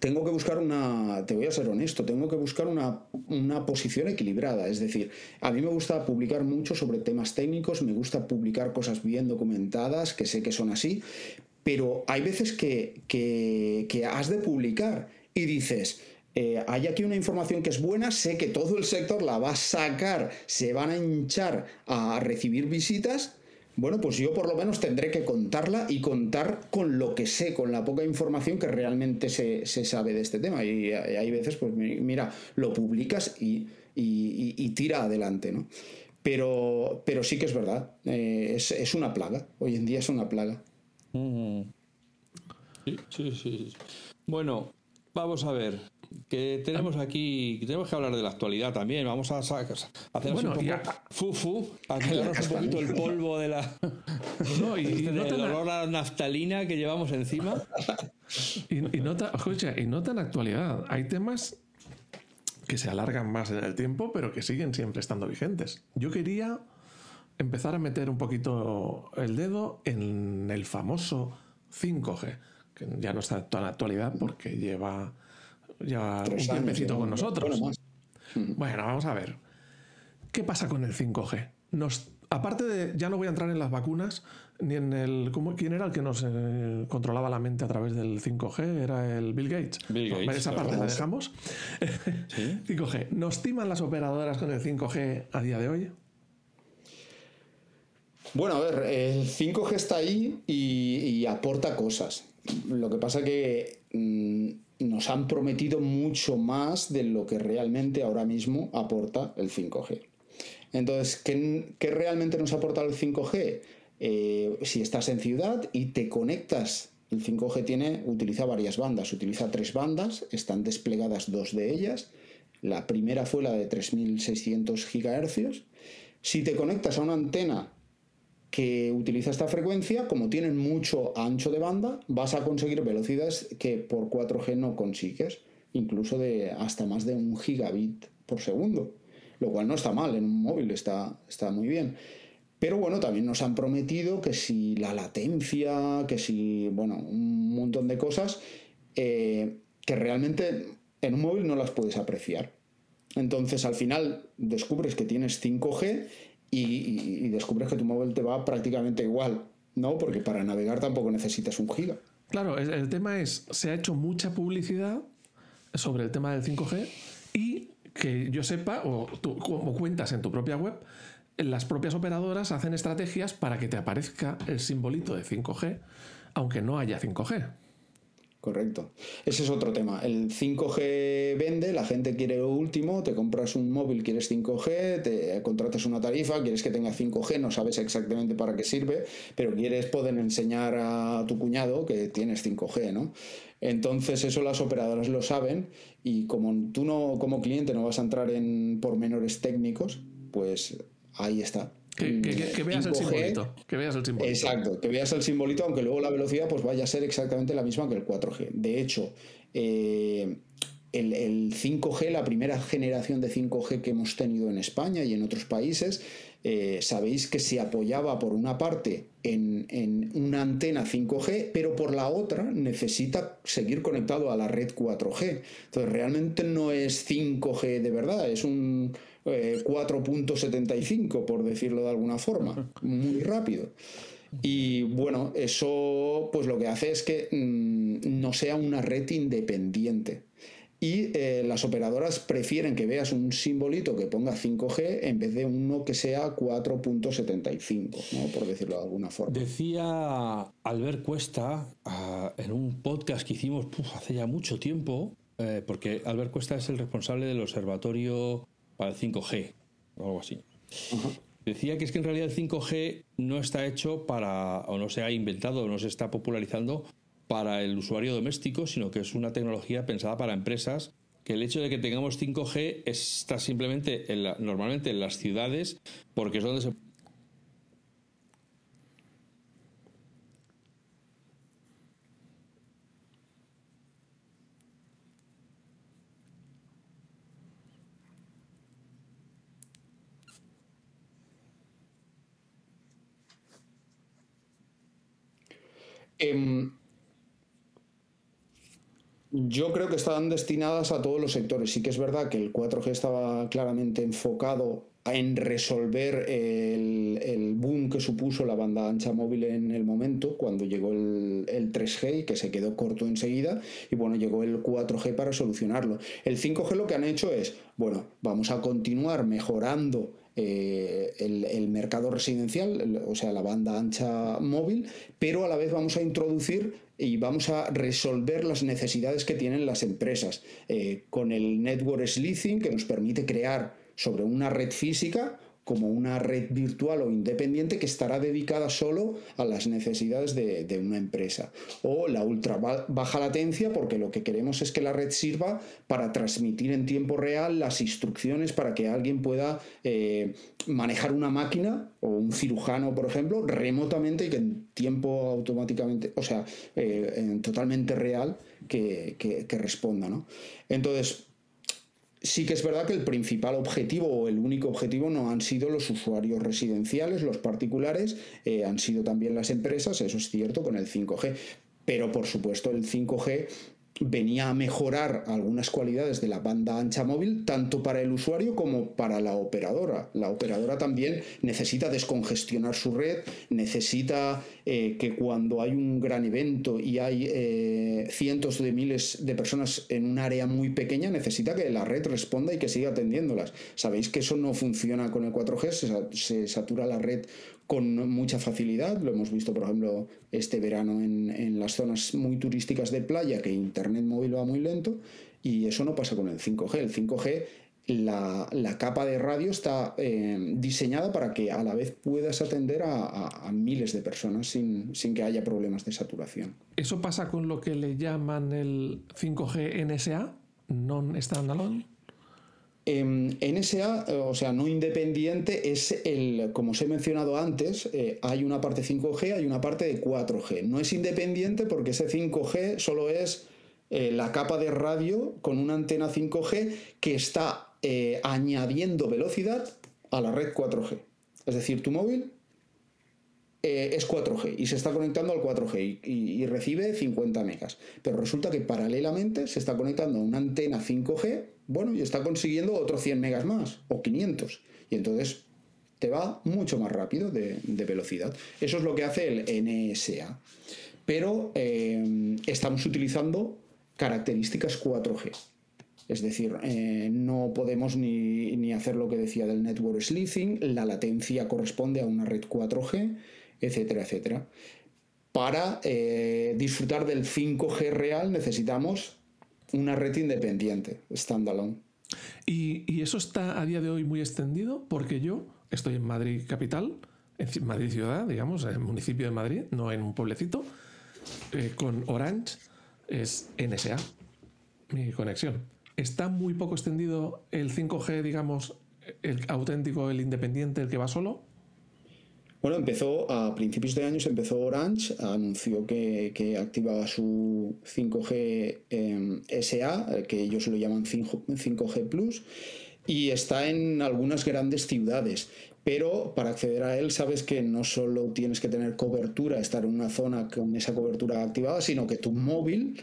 tengo que buscar una, te voy a ser honesto, tengo que buscar una, posición equilibrada. Es decir, a mí me gusta publicar mucho sobre temas técnicos, me gusta publicar cosas bien documentadas, que sé que son así, pero hay veces que, que, has de publicar y dices, eh, hay aquí una información que es buena, sé que todo el sector la va a sacar, se van a hinchar a recibir visitas bueno, pues yo por lo menos tendré que contarla y contar con lo que sé, con la poca información que realmente se, sabe de este tema. Y hay veces, pues mira, lo publicas y, tira adelante, ¿no? Pero, pero sí que es verdad, eh, es, una plaga, hoy en día es una plaga. Mm. Sí, sí, sí. Bueno, vamos a ver que tenemos aquí, tenemos que hablar de la actualidad también. Vamos a hacer bueno, un poco fufu, a <laughs> quitarnos un poquito el polvo de la. No, y, <laughs> el olor a naftalina que llevamos encima. <laughs> Y, y, no y no tan actualidad. Hay temas que se alargan más en el tiempo, pero que siguen siempre estando vigentes. Yo quería empezar a meter un poquito el dedo en el famoso 5G, que ya no está en actualidad porque lleva ya un tiempecito con nosotros. Bueno, vamos a ver. ¿Qué pasa con el 5G? Nos, aparte de, ya no voy a entrar en las vacunas, ni en el... ¿cómo, ¿Quién era el que nos eh, controlaba la mente a través del 5G? Era el Bill Gates. Bill Gates esa parte la dejamos. 5G. <laughs> ¿Nos timan las operadoras con el 5G a día de hoy? Bueno, a ver, el 5G está ahí y, aporta cosas. Lo que pasa que mm, nos han prometido mucho más de lo que realmente ahora mismo aporta el 5G. Entonces, ¿qué, realmente nos aporta el 5G? Eh, si estás en ciudad y te conectas, el 5G tiene, utiliza varias bandas, utiliza tres bandas, están desplegadas dos de ellas. La primera fue la de 3600 GHz. Si te conectas a una antena que utiliza esta frecuencia, como tienen mucho ancho de banda, vas a conseguir velocidades que por 4G no consigues, incluso de hasta más de un gigabit por segundo, lo cual no está mal en un móvil, está, está muy bien. Pero bueno, también nos han prometido que si la latencia, que si, bueno, un montón de cosas eh, que realmente en un móvil no las puedes apreciar. Entonces al final descubres que tienes 5G y, descubres que tu móvil te va prácticamente igual, ¿no? Porque para navegar tampoco necesitas un giga. Claro, el, tema es, se ha hecho mucha publicidad sobre el tema del 5G y que yo sepa, o tú como cuentas en tu propia web, las propias operadoras hacen estrategias para que te aparezca el simbolito de 5G, aunque no haya 5G. Correcto. Ese es otro tema. El 5G vende, la gente quiere lo último, te compras un móvil, quieres 5G, te contratas una tarifa, quieres que tenga 5G, no sabes exactamente para qué sirve, pero quieres poder enseñar a tu cuñado que tienes 5G, ¿no? Entonces eso las operadoras lo saben y como tú no como cliente no vas a entrar en pormenores técnicos, pues ahí está. Que, veas el simbolito. Que veas el simbolito. Exacto, que veas el simbolito, aunque luego la velocidad pues vaya a ser exactamente la misma que el 4G. De hecho, eh, el, 5G, la primera generación de 5G que hemos tenido en España y en otros países, eh, sabéis que se apoyaba por una parte en, en, una antena 5G, pero por la otra necesita seguir conectado a la red 4G. Entonces realmente no es 5G de verdad, es un 4.75, eh, por decirlo de alguna forma, muy rápido. Y bueno, eso pues lo que hace es que mm, no sea una red independiente. y eh, las operadoras prefieren que veas un simbolito que ponga 5G en vez de uno que sea 4.75, ¿no? por decirlo de alguna forma. Decía Albert Cuesta ah, en un podcast que hicimos hace ya mucho tiempo, eh, porque Albert Cuesta es el responsable del observatorio para el 5G, o algo así. Decía que es que en realidad el 5G no está hecho para, o no se ha inventado, o no se está popularizando para el usuario doméstico, sino que es una tecnología pensada para empresas, que el hecho de que tengamos 5G está simplemente normalmente en las ciudades, porque es donde se em, yo creo que estaban destinadas a todos los sectores. Sí que es verdad que el 4G estaba claramente enfocado en resolver el, boom que supuso la banda ancha móvil en el momento, cuando llegó el, 3G y que se quedó corto enseguida, y bueno, llegó el 4G para solucionarlo. El 5G lo que han hecho es, bueno, vamos a continuar mejorando eh, el, mercado residencial, o sea, la banda ancha móvil, pero a la vez vamos a introducir y vamos a resolver las necesidades que tienen las empresas eh, con el network slicing que nos permite crear sobre una red física como una red virtual o independiente que estará dedicada solo a las necesidades de, una empresa. O la ultra baja latencia, porque lo que queremos es que la red sirva para transmitir en tiempo real las instrucciones para que alguien pueda eh, manejar una máquina o un cirujano, por ejemplo, remotamente y que en tiempo automáticamente, o sea, eh, totalmente real, que, que responda. ¿no? Entonces, Sí que es verdad que el principal objetivo o el único objetivo no han sido los usuarios residenciales, los particulares, eh, han sido también las empresas, eso es cierto con el 5G. Pero por supuesto el 5G venía a mejorar algunas cualidades de la banda ancha móvil, tanto para el usuario como para la operadora. La operadora también necesita descongestionar su red, necesita eh, que cuando hay un gran evento y hay eh, cientos de miles de personas en un área muy pequeña, necesita que la red responda y que siga atendiéndolas. Sabéis que eso no funciona con el 4G, se satura la red con mucha facilidad. Lo hemos visto, por ejemplo, este verano en, las zonas muy turísticas de playa, que Internet móvil va muy lento, y eso no pasa con el 5G. El 5G, la, capa de radio está eh, diseñada para que a la vez puedas atender a, miles de personas sin, sin, que haya problemas de saturación. ¿Eso pasa con lo que le llaman el 5G NSA, non-standalone? NSA, o sea, no independiente, es el, como os he mencionado antes, eh, hay una parte 5G, hay una parte de 4G. No es independiente porque ese 5G solo es eh, la capa de radio con una antena 5G que está eh, añadiendo velocidad a la red 4G. Es decir, tu móvil es 4G y se está conectando al 4G y, recibe 50 megas. Pero resulta que paralelamente se está conectando a una antena 5G bueno, y está consiguiendo otros 100 megas más, o 500. Y entonces te va mucho más rápido de, velocidad. Eso es lo que hace el NSA. Pero eh, estamos utilizando características 4G. Es decir, eh, no podemos ni, hacer lo que decía del network slicing, la latencia corresponde a una red 4G, etcétera, etcétera. Para eh, disfrutar del 5G real necesitamos una red independiente, standalone. ¿Y, ¿Y, eso está a día de hoy muy extendido? Porque yo estoy en Madrid capital, en Madrid ciudad, digamos, en el municipio de Madrid, no en un pueblecito, eh, con Orange es NSA, mi conexión. ¿Está muy poco extendido el 5G, digamos, el auténtico, el independiente, el que va solo? Bueno, empezó a principios de años, empezó Orange, anunció que, activaba su 5G em, SA, que ellos lo llaman 5G Plus, y está en algunas grandes ciudades. Pero para acceder a él sabes que no solo tienes que tener cobertura, estar en una zona con esa cobertura activada, sino que tu móvil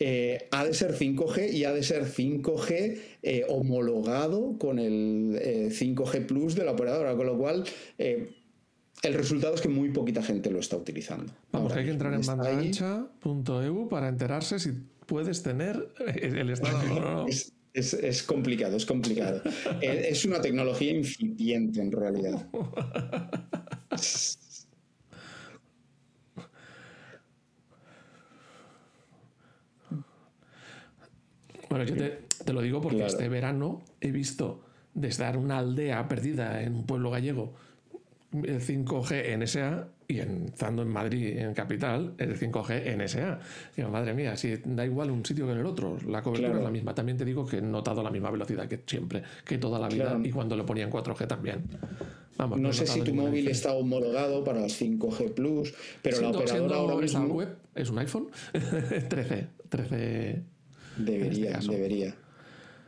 eh, ha de ser 5G y ha de ser 5G eh, homologado con el 5G eh, Plus de la operadora, con lo cual el resultado es que muy poquita gente lo está utilizando. Vamos, hay que entrar en bandaancha.eu para enterarse si puedes tener el estado. Es, complicado, es complicado. <laughs> es una tecnología incipiente en realidad. Bueno, yo te, lo digo porque este verano he visto desde una aldea perdida en un pueblo gallego el 5G NSA y en, estando en Madrid, en capital, el 5G NSA. Digo, madre mía, si da igual un sitio que en el otro, la cobertura es la misma. También te digo que he notado la misma velocidad que siempre, que toda la vida y cuando lo ponía en 4G también. Vamos, no, sé si tu móvil está homologado para el 5G Plus, pero la operadora ahora mismo... web es un iPhone <laughs> 13, 13 Debería, este debería.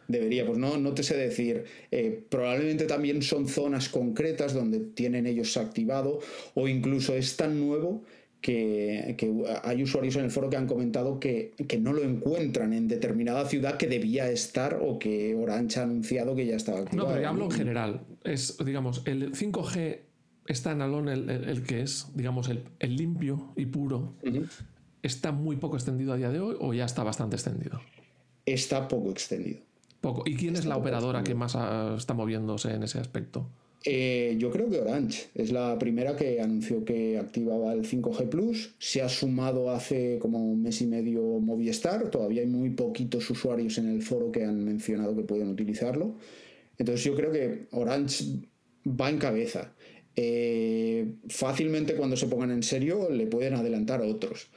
Debería, pues no, no te sé decir. Eh, probablemente también son zonas concretas donde tienen ellos activado o incluso es tan nuevo que, hay usuarios en el foro que han comentado que, no lo encuentran en determinada ciudad que debía estar o que Orange ha anunciado que ya estaba activado. No, pero hablo en general. Es, digamos, el 5G está en Alon el, el, que es, digamos, el, el limpio y puro. ¿Está muy poco extendido a día de hoy o ya está bastante extendido? está poco extendido. Poco. ¿Y quién es la operadora que más está moviéndose en ese aspecto? Eh, yo creo que Orange es la primera que anunció que activaba el 5G Plus. Se ha sumado hace como un mes y medio Movistar. Todavía hay muy poquitos usuarios en el foro que han mencionado que pueden utilizarlo. Entonces yo creo que Orange va en cabeza. Eh, fácilmente cuando se pongan en serio le pueden adelantar a otros.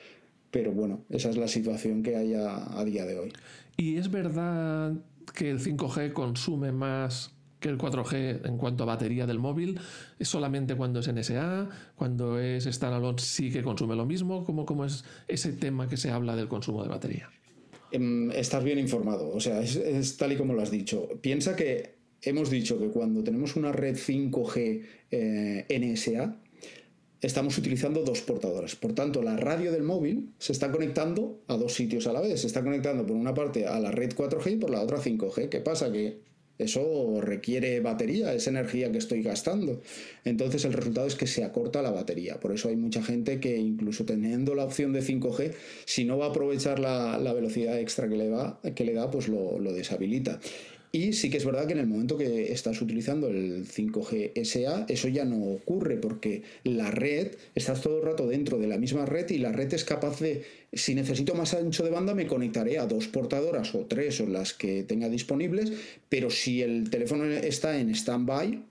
Pero bueno, esa es la situación que hay a día de hoy. ¿Y es verdad que el 5G consume más que el 4G en cuanto a batería del móvil? ¿Es solamente cuando es NSA? ¿Cuando es standalone sí que consume lo mismo? ¿Cómo, cómo es ese tema que se habla del consumo de batería? Em, estás bien informado, o sea, es, tal y como lo has dicho. Piensa que hemos dicho que cuando tenemos una red 5G eh, NSA, estamos utilizando dos portadoras. Por tanto, la radio del móvil se está conectando a dos sitios a la vez. Se está conectando por una parte a la red 4G y por la otra 5G. ¿Qué pasa? Que eso requiere batería, es energía que estoy gastando. Entonces el resultado es que se acorta la batería. Por eso hay mucha gente que incluso teniendo la opción de 5G, si no va a aprovechar la, velocidad extra que le, va, que le da, pues lo deshabilita. Y sí que es verdad que en el momento que estás utilizando el 5G SA, eso ya no ocurre porque la red, estás todo el rato dentro de la misma red y la red es capaz de, si necesito más ancho de banda, me conectaré a dos portadoras o tres o las que tenga disponibles, pero si el teléfono está en stand-by,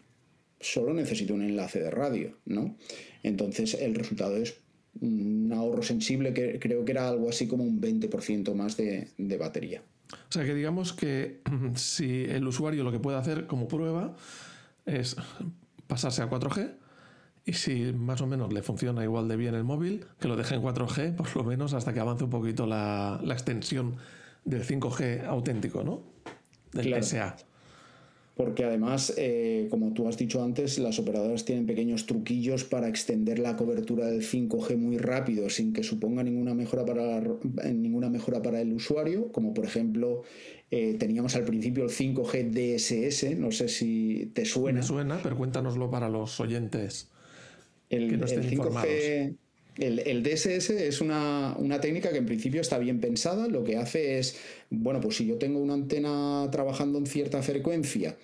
solo necesito un enlace de radio, ¿no? Entonces el resultado es un ahorro sensible que creo que era algo así como un 20% más de batería. O sea que digamos que <clears throat> si el usuario lo que puede hacer como prueba es pasarse a 4G y si más o menos le funciona igual de bien el móvil, que lo deje en 4G <laughs> por lo menos hasta que avance un poquito la, extensión del 5G auténtico, ¿no? Del SA porque además, eh, como tú has dicho antes, las operadoras tienen pequeños truquillos para extender la cobertura del 5G muy rápido sin que suponga ninguna mejora para, ninguna mejora para el usuario, como por ejemplo eh, teníamos al principio el 5G DSS, no sé si te suena. Me suena, pero cuéntanoslo para los oyentes. El, que no estén 5G, informados. El, DSS es una, técnica que en principio está bien pensada. Lo que hace es, bueno, pues si yo tengo una antena trabajando en cierta frecuencia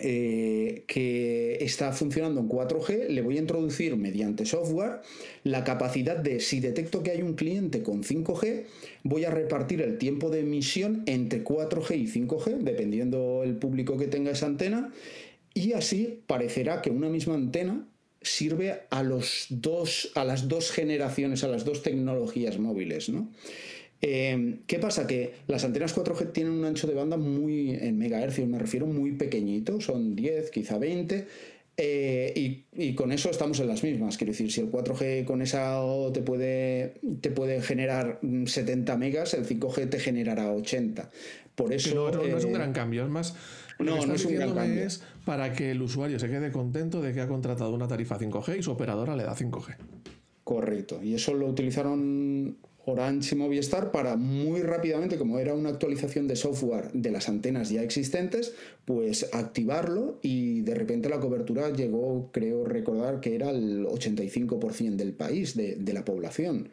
eh, que está funcionando en 4G, le voy a introducir mediante software la capacidad de, si detecto que hay un cliente con 5G, voy a repartir el tiempo de emisión entre 4G y 5G, dependiendo el público que tenga esa antena, y así parecerá que una misma antena sirve a, los dos, a las dos generaciones, a las dos tecnologías móviles. ¿no? Eh, ¿Qué pasa? Que las antenas 4G tienen un ancho de banda muy, en megahercios me refiero, muy pequeñito, son 10, quizá 20, eh, y, con eso estamos en las mismas. Quiero decir, si el 4G con esa te puede, te puede generar 70 megas, el 5G te generará 80. Por eso. no, es un eh, gran cambio, es más. No, no es un gran cambio. es para que el usuario se quede contento de que ha contratado una tarifa 5G y su operadora le da 5G. Correcto. Y eso lo utilizaron Orange y Movistar para muy rápidamente, como era una actualización de software de las antenas ya existentes, pues activarlo y de repente la cobertura llegó, creo recordar que era el 85% del país, de, la población.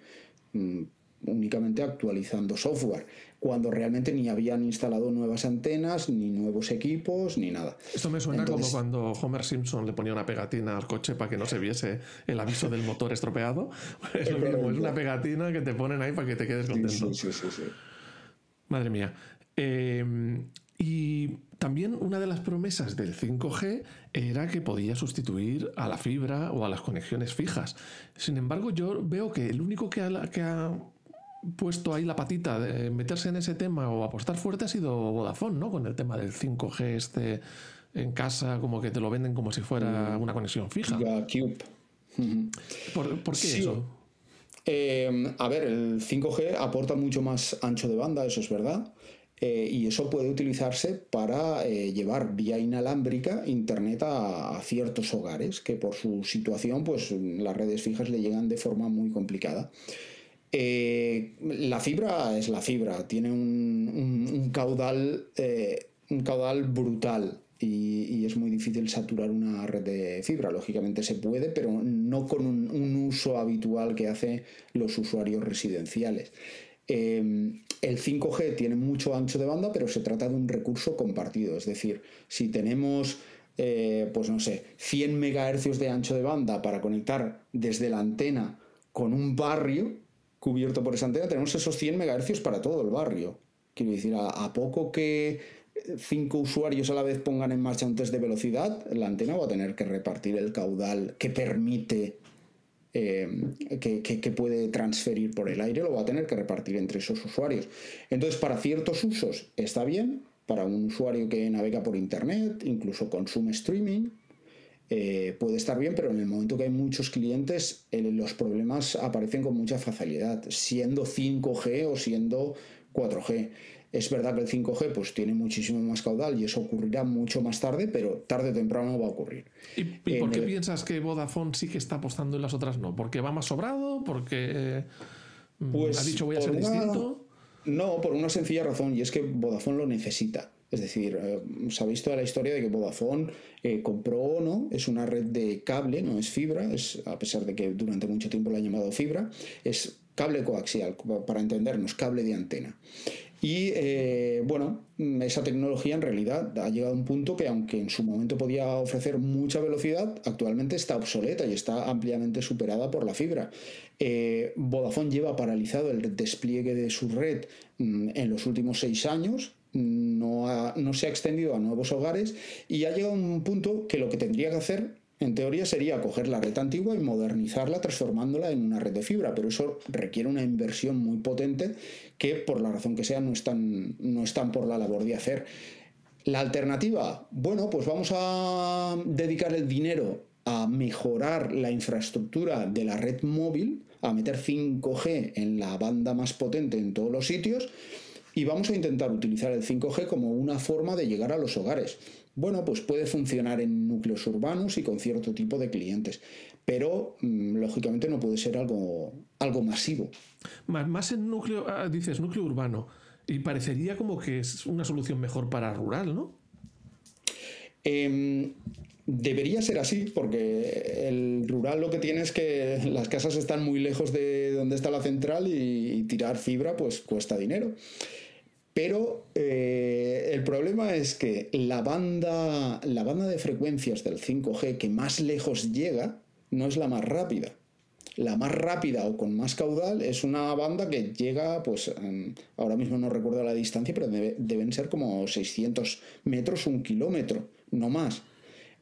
Mm, únicamente actualizando software, cuando realmente ni habían instalado nuevas antenas, ni nuevos equipos, ni nada. Esto me suena como cuando Homer Simpson le ponía una pegatina al coche para que no se viese el aviso del motor estropeado. <laughs> Es lo mismo, es una pegatina que te ponen ahí para que te quedes contento. Sí, sí, sí, Madre mía. Eh, y también una de las promesas del 5G era que podía sustituir a la fibra o a las conexiones fijas. Sin embargo, yo veo que el único que ha, que ha puesto ahí la patita de meterse en ese tema o apostar fuerte ha sido Vodafone, ¿no? Con el tema del 5G este en casa, como que te lo venden como si fuera mm. una conexión fija. Cube. ¿Por, qué eso? Eh, a ver, el 5G aporta mucho más ancho de banda, eso es verdad. Eh, y eso puede utilizarse para eh, llevar vía inalámbrica internet a, ciertos hogares que por su situación pues las redes fijas le llegan de forma muy complicada. Eh, la fibra es la fibra, tiene un, caudal, un caudal brutal y, es muy difícil saturar una red de fibra. Lógicamente se puede, pero no con un, uso habitual que hacen los usuarios residenciales. Em, el 5G tiene mucho ancho de banda, pero se trata de un recurso compartido. Es decir, si tenemos, eh, pues no sé, 100 MHz de ancho de banda para conectar desde la antena con un barrio cubierto por esa antena, tenemos esos 100 MHz para todo el barrio. Quiero decir, a poco que cinco usuarios a la vez pongan en marcha un test de velocidad, la antena va a tener que repartir el caudal que permite eh, que, puede transferir por el aire lo va a tener que repartir entre esos usuarios. Entonces, para ciertos usos está bien, para un usuario que navega por Internet, incluso consume streaming, eh, puede estar bien, pero en el momento que hay muchos clientes, los problemas aparecen con mucha facilidad, siendo 5G o siendo 4G. Es verdad que el 5G pues, tiene muchísimo más caudal y eso ocurrirá mucho más tarde, pero tarde o temprano va a ocurrir. ¿Y, por qué piensas que Vodafone sí que está apostando y las otras no? ¿Porque va más sobrado? ¿Porque mm, pues, ha dicho voy a ser distinto? No, por una sencilla razón, y es que Vodafone lo necesita. Es decir, eh, sabéis toda la historia de que Vodafone eh, compró no, es una red de cable, no es fibra, es, a pesar de que durante mucho tiempo lo han llamado fibra, es cable coaxial, para entendernos, cable de antena. Y eh, bueno, esa tecnología en realidad ha llegado a un punto que aunque en su momento podía ofrecer mucha velocidad, actualmente está obsoleta y está ampliamente superada por la fibra. Eh, Vodafone lleva paralizado el despliegue de su red mm, en los últimos seis años, no, se ha extendido a nuevos hogares y ha llegado a un punto que lo que tendría que hacer en teoría sería coger la red antigua y modernizarla transformándola en una red de fibra, pero eso requiere una inversión muy potente que por la razón que sea no están, no están por la labor de hacer. La alternativa, bueno, pues vamos a dedicar el dinero a mejorar la infraestructura de la red móvil, a meter 5G en la banda más potente en todos los sitios y vamos a intentar utilizar el 5G como una forma de llegar a los hogares. Bueno, pues puede funcionar en núcleos urbanos y con cierto tipo de clientes, pero mm, lógicamente no puede ser algo, algo masivo. Más, en núcleo, ah, dices núcleo urbano, y parecería como que es una solución mejor para rural, ¿no? Em, debería ser así, porque el rural lo que tiene es que las casas están muy lejos de donde está la central y tirar fibra pues cuesta dinero. Pero eh, el problema es que la banda, la banda de frecuencias del 5G que más lejos llega no es la más rápida. La más rápida o con más caudal es una banda que llega, pues ahora mismo no recuerdo la distancia, pero deben ser como 600 metros, un kilómetro, no más.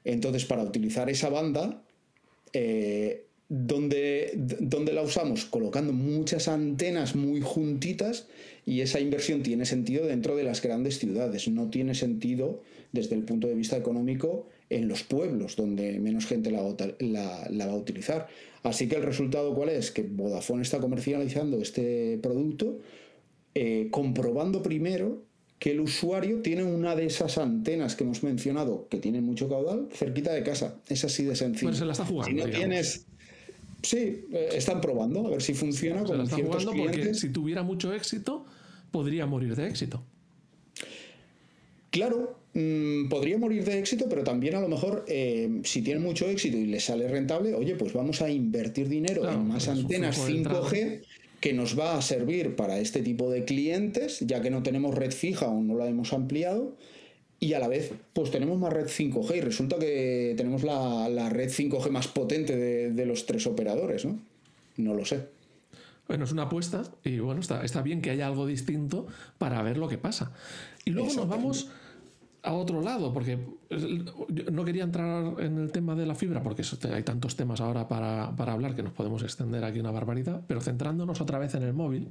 Entonces, para utilizar esa banda, eh, ¿dónde, ¿dónde la usamos? Colocando muchas antenas muy juntitas y esa inversión tiene sentido dentro de las grandes ciudades, no tiene sentido desde el punto de vista económico en los pueblos, donde menos gente la, va a utilizar. Así que el resultado cuál es? Que Vodafone está comercializando este producto eh, comprobando primero que el usuario tiene una de esas antenas que hemos mencionado, que tienen mucho caudal, cerquita de casa. Es así de sencillo. se la está jugando. Si no tienes... Sí, eh, están probando a ver si funciona. La está jugando porque si tuviera mucho éxito, podría morir de éxito. Claro, mm, podría morir de éxito, pero también a lo mejor eh, si tiene mucho éxito y le sale rentable, oye, pues vamos a invertir dinero en más antenas 5G que nos va a servir para este tipo de clientes, ya que no tenemos red fija o no la hemos ampliado, y a la vez pues tenemos más red 5G y resulta que tenemos la, red 5G más potente de, los tres operadores, ¿no? No lo sé. Bueno, es una apuesta y bueno, está, está bien que haya algo distinto para ver lo que pasa. Y luego nos vamos a otro lado, porque no quería entrar en el tema de la fibra, porque hay tantos temas ahora para, hablar que nos podemos extender aquí una barbaridad, pero centrándonos otra vez en el móvil,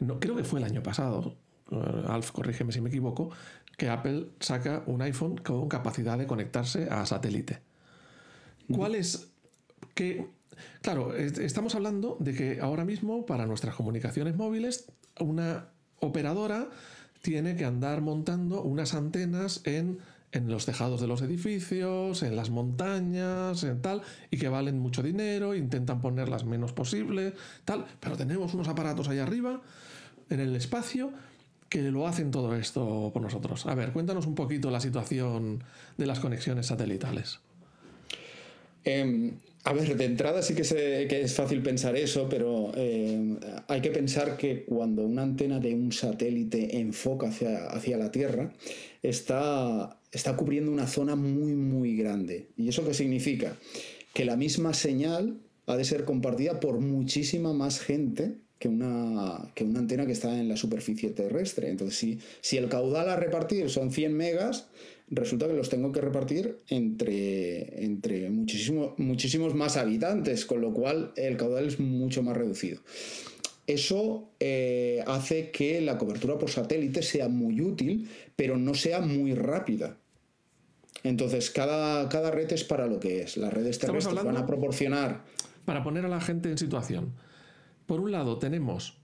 no, creo que fue el año pasado, eh, Alf, corrígeme si me equivoco, que Apple saca un iPhone con capacidad de conectarse a satélite. ¿Cuál es? Que, claro, estamos hablando de que ahora mismo para nuestras comunicaciones móviles una operadora tiene que andar montando unas antenas en, los tejados de los edificios, en las montañas, en tal, y que valen mucho dinero, intentan ponerlas menos posible, tal, pero tenemos unos aparatos ahí arriba, en el espacio, que lo hacen todo esto por nosotros. A ver, cuéntanos un poquito la situación de las conexiones satelitales. Em, a ver, de entrada sí que, es fácil pensar eso, pero eh, hay que pensar que cuando una antena de un satélite enfoca hacia, hacia la Tierra, está, está cubriendo una zona muy, muy grande. ¿Y eso qué significa? Que la misma señal ha de ser compartida por muchísima más gente que una, que una antena que está en la superficie terrestre. Entonces, si, si el caudal a repartir son 100 megas, resulta que los tengo que repartir entre, entre muchísimos más habitantes, con lo cual el caudal es mucho más reducido. Eso eh, hace que la cobertura por satélite sea muy útil, pero no sea muy rápida. Entonces, cada, cada red es para lo que es. Las redes terrestres van a proporcionar. Para poner a la gente en situación. Por un lado, tenemos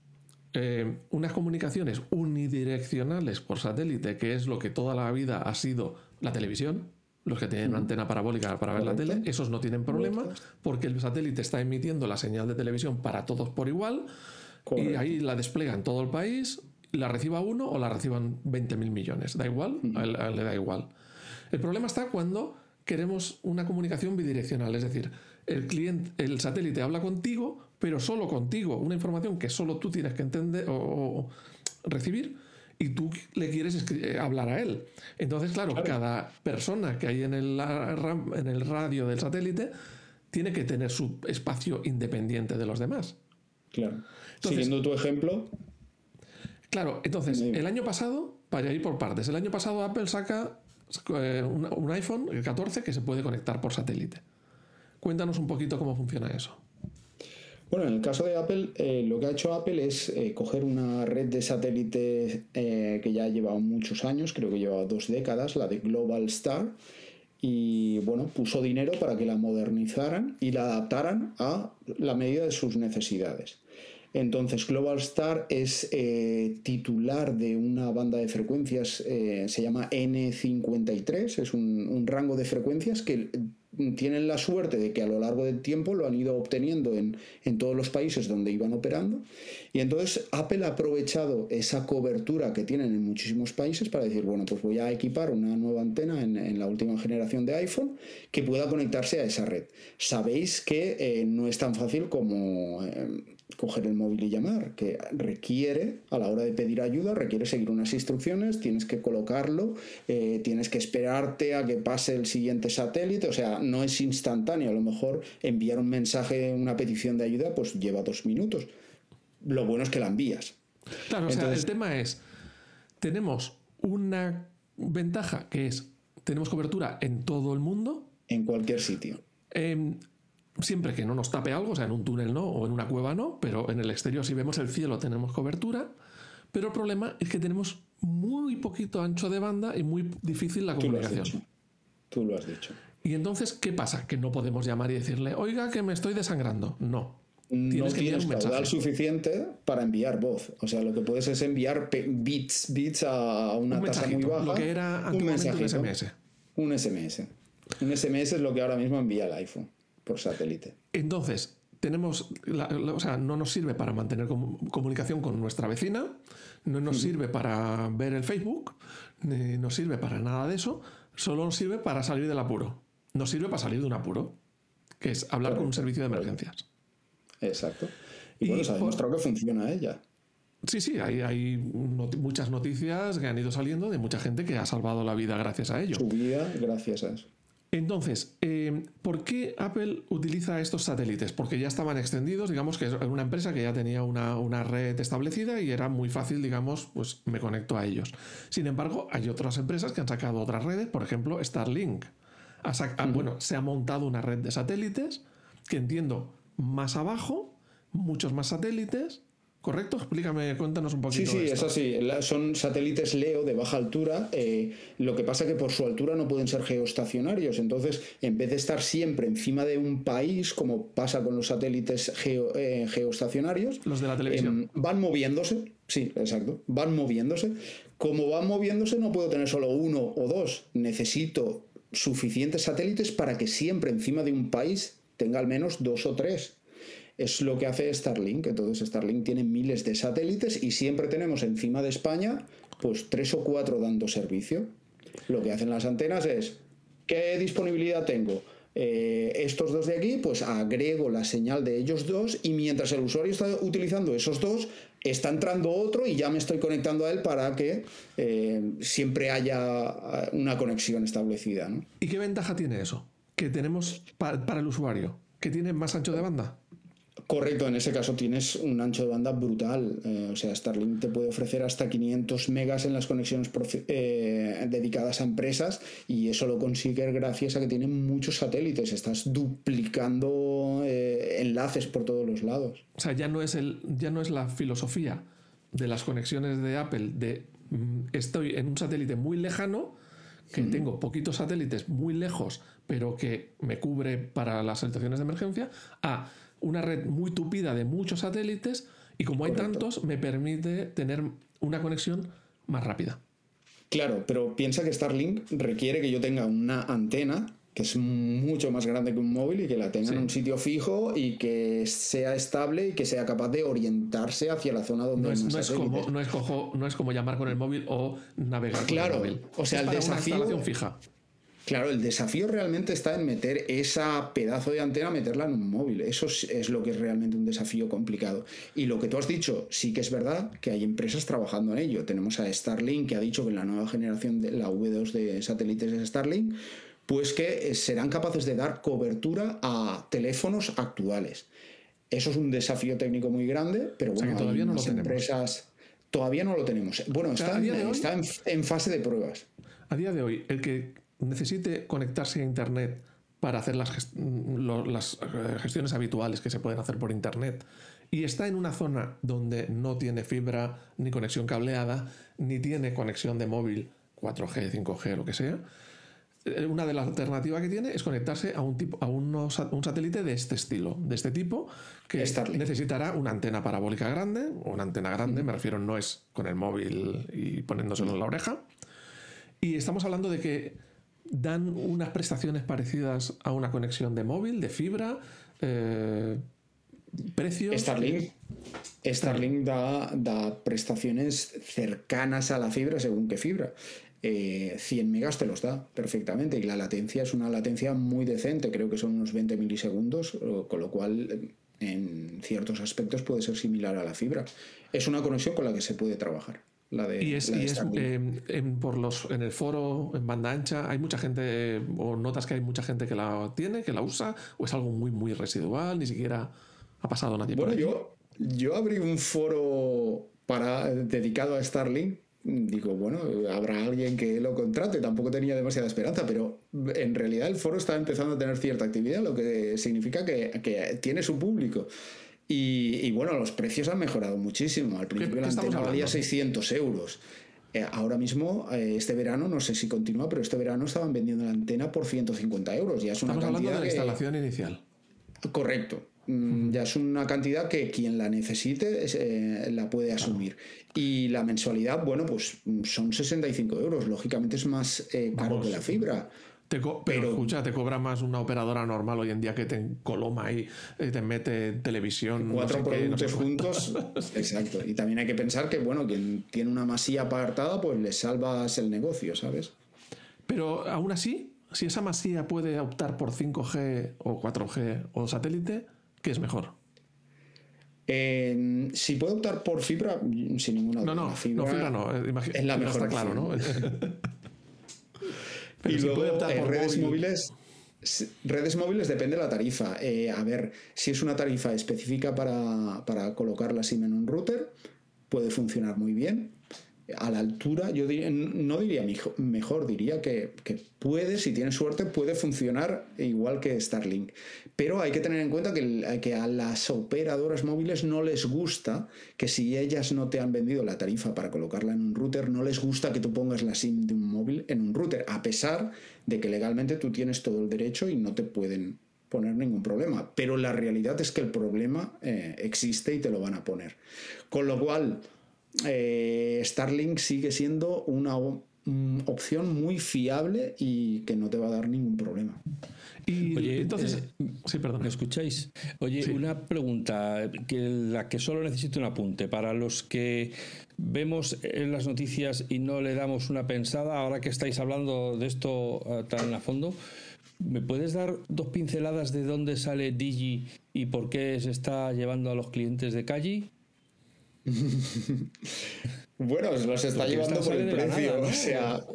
eh, unas comunicaciones unidireccionales por satélite, que es lo que toda la vida ha sido la televisión. Los que tienen una antena parabólica para ver la tele, esos no tienen problema porque el satélite está emitiendo la señal de televisión para todos por igual y ahí la despliega en todo el país, la reciba uno o la reciban 20.000 millones. Da igual, le da igual. El problema está cuando queremos una comunicación bidireccional, es decir, el cliente, el satélite habla contigo, pero solo contigo, una información que solo tú tienes que entender o, recibir y tú le quieres eh, hablar a él. Entonces, claro, cada persona que hay en el, en el radio del satélite tiene que tener su espacio independiente de los demás. Claro. Siguiendo tu ejemplo. Claro, entonces, el año pasado, para ir por partes, el año pasado Apple saca eh, un iPhone, el 14, que se puede conectar por satélite. Cuéntanos un poquito cómo funciona eso. Bueno, en el caso de Apple, eh, lo que ha hecho Apple es eh, coger una red de satélites eh, que ya lleva muchos años, creo que lleva dos décadas, la de Global Star, y bueno, puso dinero para que la modernizaran y la adaptaran a la medida de sus necesidades. Entonces, Global Star es titular de una banda de frecuencias, se llama N53, es un rango de frecuencias que tienen la suerte de que a lo largo del tiempo lo han ido obteniendo en, todos los países donde iban operando. Y entonces Apple ha aprovechado esa cobertura que tienen en muchísimos países para decir, bueno, pues voy a equipar una nueva antena en, la última generación de iPhone que pueda conectarse a esa red. Sabéis que eh, no es tan fácil como... Eh, coger el móvil y llamar, que requiere, a la hora de pedir ayuda, requiere seguir unas instrucciones, tienes que colocarlo, eh, tienes que esperarte a que pase el siguiente satélite, o sea, no es instantáneo, a lo mejor enviar un mensaje, una petición de ayuda, pues lleva dos minutos. Lo bueno es que la envías. Claro, o sea, el tema es, tenemos una ventaja que es, tenemos cobertura en todo el mundo. En cualquier sitio. Em, siempre que no nos tape algo, o sea, en un túnel no, o en una cueva no, pero en el exterior si vemos el cielo tenemos cobertura, pero el problema es que tenemos muy poquito ancho de banda y muy difícil la comunicación. Tú lo has dicho. Y entonces, ¿qué pasa? Que no podemos llamar y decirle, oiga, que me estoy desangrando. No. Tienes no tienes caudal suficiente para enviar voz. O sea, lo que puedes es enviar bits, bits a una tasa muy baja. Lo que era un, un SMS. Un SMS. Un SMS es lo que ahora mismo envía el iPhone por satélite. Entonces, tenemos, o sea, no nos sirve para mantener comunicación con nuestra vecina, no nos sirve para ver el Facebook, ni nos sirve para nada de eso, solo nos sirve para salir del apuro. Nos sirve para salir de un apuro, que es hablar con un servicio de emergencias. Exacto. Y, bueno, se ha demostrado que funciona ella. Sí, sí, hay, hay muchas noticias que han ido saliendo de mucha gente que ha salvado la vida gracias a ello. Su vida gracias a eso. Entonces, eh, ¿por qué Apple utiliza estos satélites? Porque ya estaban extendidos, digamos que es una empresa que ya tenía una, red establecida y era muy fácil, digamos, pues me conecto a ellos. Sin embargo, hay otras empresas que han sacado otras redes, por ejemplo, Starlink. Ah, bueno, se ha montado una red de satélites que entiendo más abajo, muchos más satélites, ¿Correcto? Explícame, cuéntanos un poquito. Sí, sí, es así. Son satélites LEO de baja altura. Eh, lo que pasa es que por su altura no pueden ser geoestacionarios. Entonces, en vez de estar siempre encima de un país, como pasa con los satélites eh, geoestacionarios, los de la televisión, em, van moviéndose. Sí, exacto. Van moviéndose. Como van moviéndose, no puedo tener solo uno o dos. Necesito suficientes satélites para que siempre encima de un país tenga al menos dos o tres es lo que hace Starlink. Entonces Starlink tiene miles de satélites y siempre tenemos encima de España pues tres o cuatro dando servicio. Lo que hacen las antenas es, ¿qué disponibilidad tengo? Eh, estos dos de aquí, pues agrego la señal de ellos dos y mientras el usuario está utilizando esos dos, está entrando otro y ya me estoy conectando a él para que eh, siempre haya una conexión establecida. ¿Y qué ventaja tiene eso? Que tenemos para el usuario, que tiene más ancho de banda. Correcto, en ese caso tienes un ancho de banda brutal. Eh, o sea, Starlink te puede ofrecer hasta 500 megas en las conexiones eh, dedicadas a empresas y eso lo consigue gracias a que tiene muchos satélites. Estás duplicando eh, enlaces por todos los lados. O sea, ya no, es el, ya no es la filosofía de las conexiones de Apple de mm, estoy en un satélite muy lejano, que tengo poquitos satélites muy lejos, pero que me cubre para las situaciones de emergencia, a una red muy tupida de muchos satélites y como hay tantos, me permite tener una conexión más rápida. Claro, pero piensa que Starlink requiere que yo tenga una antena que es mucho más grande que un móvil y que la tenga en un sitio fijo y que sea estable y que sea capaz de orientarse hacia la zona donde no es, no es como no es, no es como llamar con el móvil o navegar claro, con el móvil. o sea, el desafío fija. Claro, el desafío realmente está en meter esa pedazo de antena, meterla en un móvil. Eso es, lo que es realmente un desafío complicado. Y lo que tú has dicho, sí que es verdad que hay empresas trabajando en ello. Tenemos a Starlink, que ha dicho que la nueva generación de la V2 de satélites es Starlink, pues que eh, serán capaces de dar cobertura a teléfonos actuales. Eso es un desafío técnico muy grande, pero bueno, todavía no lo empresas... Todavía no lo tenemos. Bueno, está, en fase de pruebas. A día de hoy, el que necesite conectarse a Internet para hacer las, las eh, gestiones habituales que se pueden hacer por Internet y está en una zona donde no tiene fibra ni conexión cableada, ni tiene conexión de móvil 4G, 5G, lo que sea, eh, una de las alternativas que tiene es conectarse a un tipo a un satélite de este estilo, de este tipo, que necesitará una antena parabólica grande, una antena grande, me refiero no es con el móvil y poniéndoselo en la oreja. Y estamos hablando de que dan unas prestaciones parecidas a una conexión de móvil, de fibra, eh, precios. Starlink, Starlink da, da, prestaciones cercanas a la fibra según qué fibra. 100 eh, megas te los da perfectamente y la latencia es una latencia muy decente, creo que son unos 20 milisegundos, con lo cual en ciertos aspectos puede ser similar a la fibra. Es una conexión con la que se puede trabajar y es, em, en, por los, en el foro, en banda ancha, hay mucha gente, o notas que hay mucha gente que la tiene, que la usa, o es algo muy, muy residual, ni siquiera ha pasado nadie bueno, Yo, yo abrí un foro para, dedicado a Starlink. Digo, bueno, habrá alguien que lo contrate, tampoco tenía demasiada esperanza, pero en realidad el foro está empezando a tener cierta actividad, lo que significa que, que tiene su público. Y, bueno, los precios han mejorado muchísimo. Al principio la antena valía 600 euros. Eh, ahora mismo, eh, este verano, no sé si continúa, pero este verano estaban vendiendo la antena por 150 euros. Ya es una Estamos hablando de la instalación inicial. Correcto. Mm, ya es una cantidad que quien la necesite eh, la puede asumir. Y la mensualidad, bueno, pues son 65 euros. Lógicamente es más caro que la fibra pero escucha, te cobra más una operadora normal hoy en día que te coloma y eh, te mete televisión. Cuatro productos juntos. <laughs> Exacto. Y también hay que pensar que, bueno, quien tiene una masía apartada, pues le salvas el negocio, ¿sabes? Pero aún así, si esa masía puede optar por 5G o 4G o satélite, ¿qué es mejor? Eh, si puedo optar por fibra, sin ninguna duda. No, no, fibra, no, fibra no. Eh, es la mejor. Está claro, ¿no? <laughs> y luego, eh, redes móviles. Redes móviles depende de la tarifa. a ver, si es una tarifa específica para, para colocar la SIM en un router, puede funcionar muy bien a la altura, yo no diría mejor, diría que, puede, si tiene suerte, puede funcionar igual que Starlink. Pero hay que tener en cuenta que, que, a las operadoras móviles no les gusta que si ellas no te han vendido la tarifa para colocarla en un router, no les gusta que tú pongas la SIM de un móvil en un router, a pesar de que legalmente tú tienes todo el derecho y no te pueden poner ningún problema. Pero la realidad es que el problema eh, existe y te lo van a poner. Con lo cual, eh, Starlink sigue siendo una opción muy fiable y que no te va a dar ningún problema. Y Oye, entonces, eh, sí, perdón. ¿Me escucháis? Oye, una pregunta, que la que solo necesito un apunte. Para los que vemos en las noticias y no le damos una pensada, ahora que estáis hablando de esto eh, tan a fondo, ¿me puedes dar dos pinceladas de dónde sale Digi y por qué se está llevando a los clientes de calle? <laughs> Bueno, los está llevando por el precio, o sea...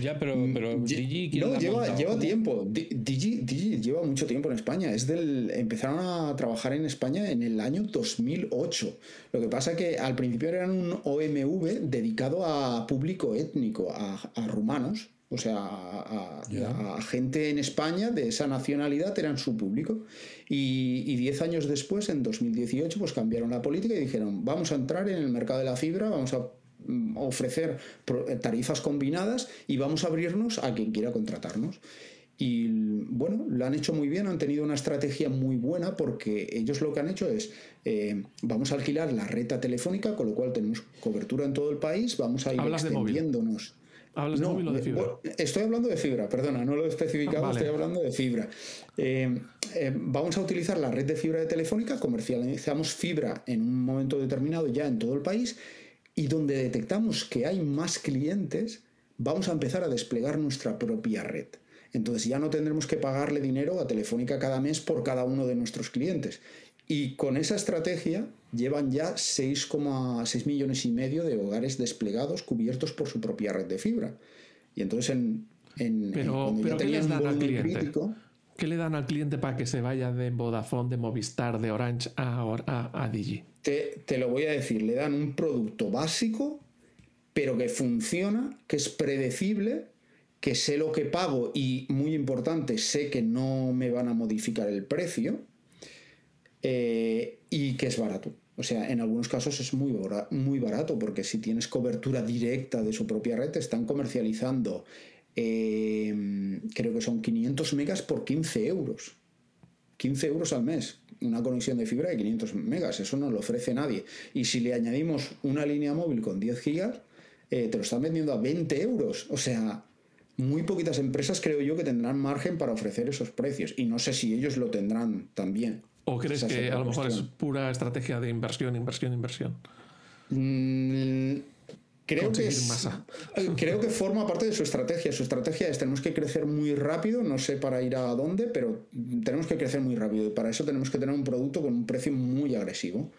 Ya, pero, pero Digi... No, lleva, lleva tiempo. Digi, Digi, lleva mucho tiempo en España. Es del, empezaron a trabajar en España en el año 2008. Lo que pasa que al principio eran un OMV dedicado a público étnico, a, a rumanos, o sea, a, gente en España de esa nacionalidad eran su público. Y, diez años después, en 2018, pues cambiaron la política y dijeron, vamos a entrar en el mercado de la fibra, vamos a mm, ofrecer tarifas combinadas y vamos a abrirnos a quien quiera contratarnos. Y bueno, lo han hecho muy bien, han tenido una estrategia muy buena porque ellos lo que han hecho es, eh, vamos a alquilar la reta telefónica, con lo cual tenemos cobertura en todo el país, vamos a ir extendiéndonos. ¿Hablas de móvil o de fibra? Estoy hablando de fibra, perdona, no lo he especificado, estoy hablando de fibra. Eh, eh, vamos a utilizar la red de fibra de telefónica, comercializamos fibra en un momento determinado ya en todo el país y donde detectamos que hay más clientes, vamos a empezar a desplegar nuestra propia red. Entonces ya no tendremos que pagarle dinero a Telefónica cada mes por cada uno de nuestros clientes. Y con esa estrategia llevan ya 6,6 millones y medio de hogares desplegados cubiertos por su propia red de fibra. Y entonces en... en pero, ¿qué les dan al cliente? ¿Qué le dan al cliente para que se vaya de Vodafone, de Movistar, de Orange a, a, a Digi? Te, te lo voy a decir, le dan un producto básico, pero que funciona, que es predecible, que sé lo que pago y, muy importante, sé que no me van a modificar el precio eh, y que es barato. O sea, en algunos casos es muy, muy barato porque si tienes cobertura directa de su propia red, están comercializando, em, creo que son 500 megas por 15 euros. 15 euros al mes, una conexión de fibra de 500 megas, eso no lo ofrece nadie. Y si le añadimos una línea móvil con 10 gigas, eh, te lo están vendiendo a 20 euros. O sea, muy poquitas empresas creo yo que tendrán margen para ofrecer esos precios. Y no sé si ellos lo tendrán también. ¿O crees que a lo mejor es pura estrategia de inversión, inversión, inversión? Mm, creo que creo que forma parte de su estrategia. Su estrategia es tenemos que crecer muy rápido, no sé para ir a dónde, pero tenemos que crecer muy rápido y para eso tenemos que tener un producto con un precio muy agresivo.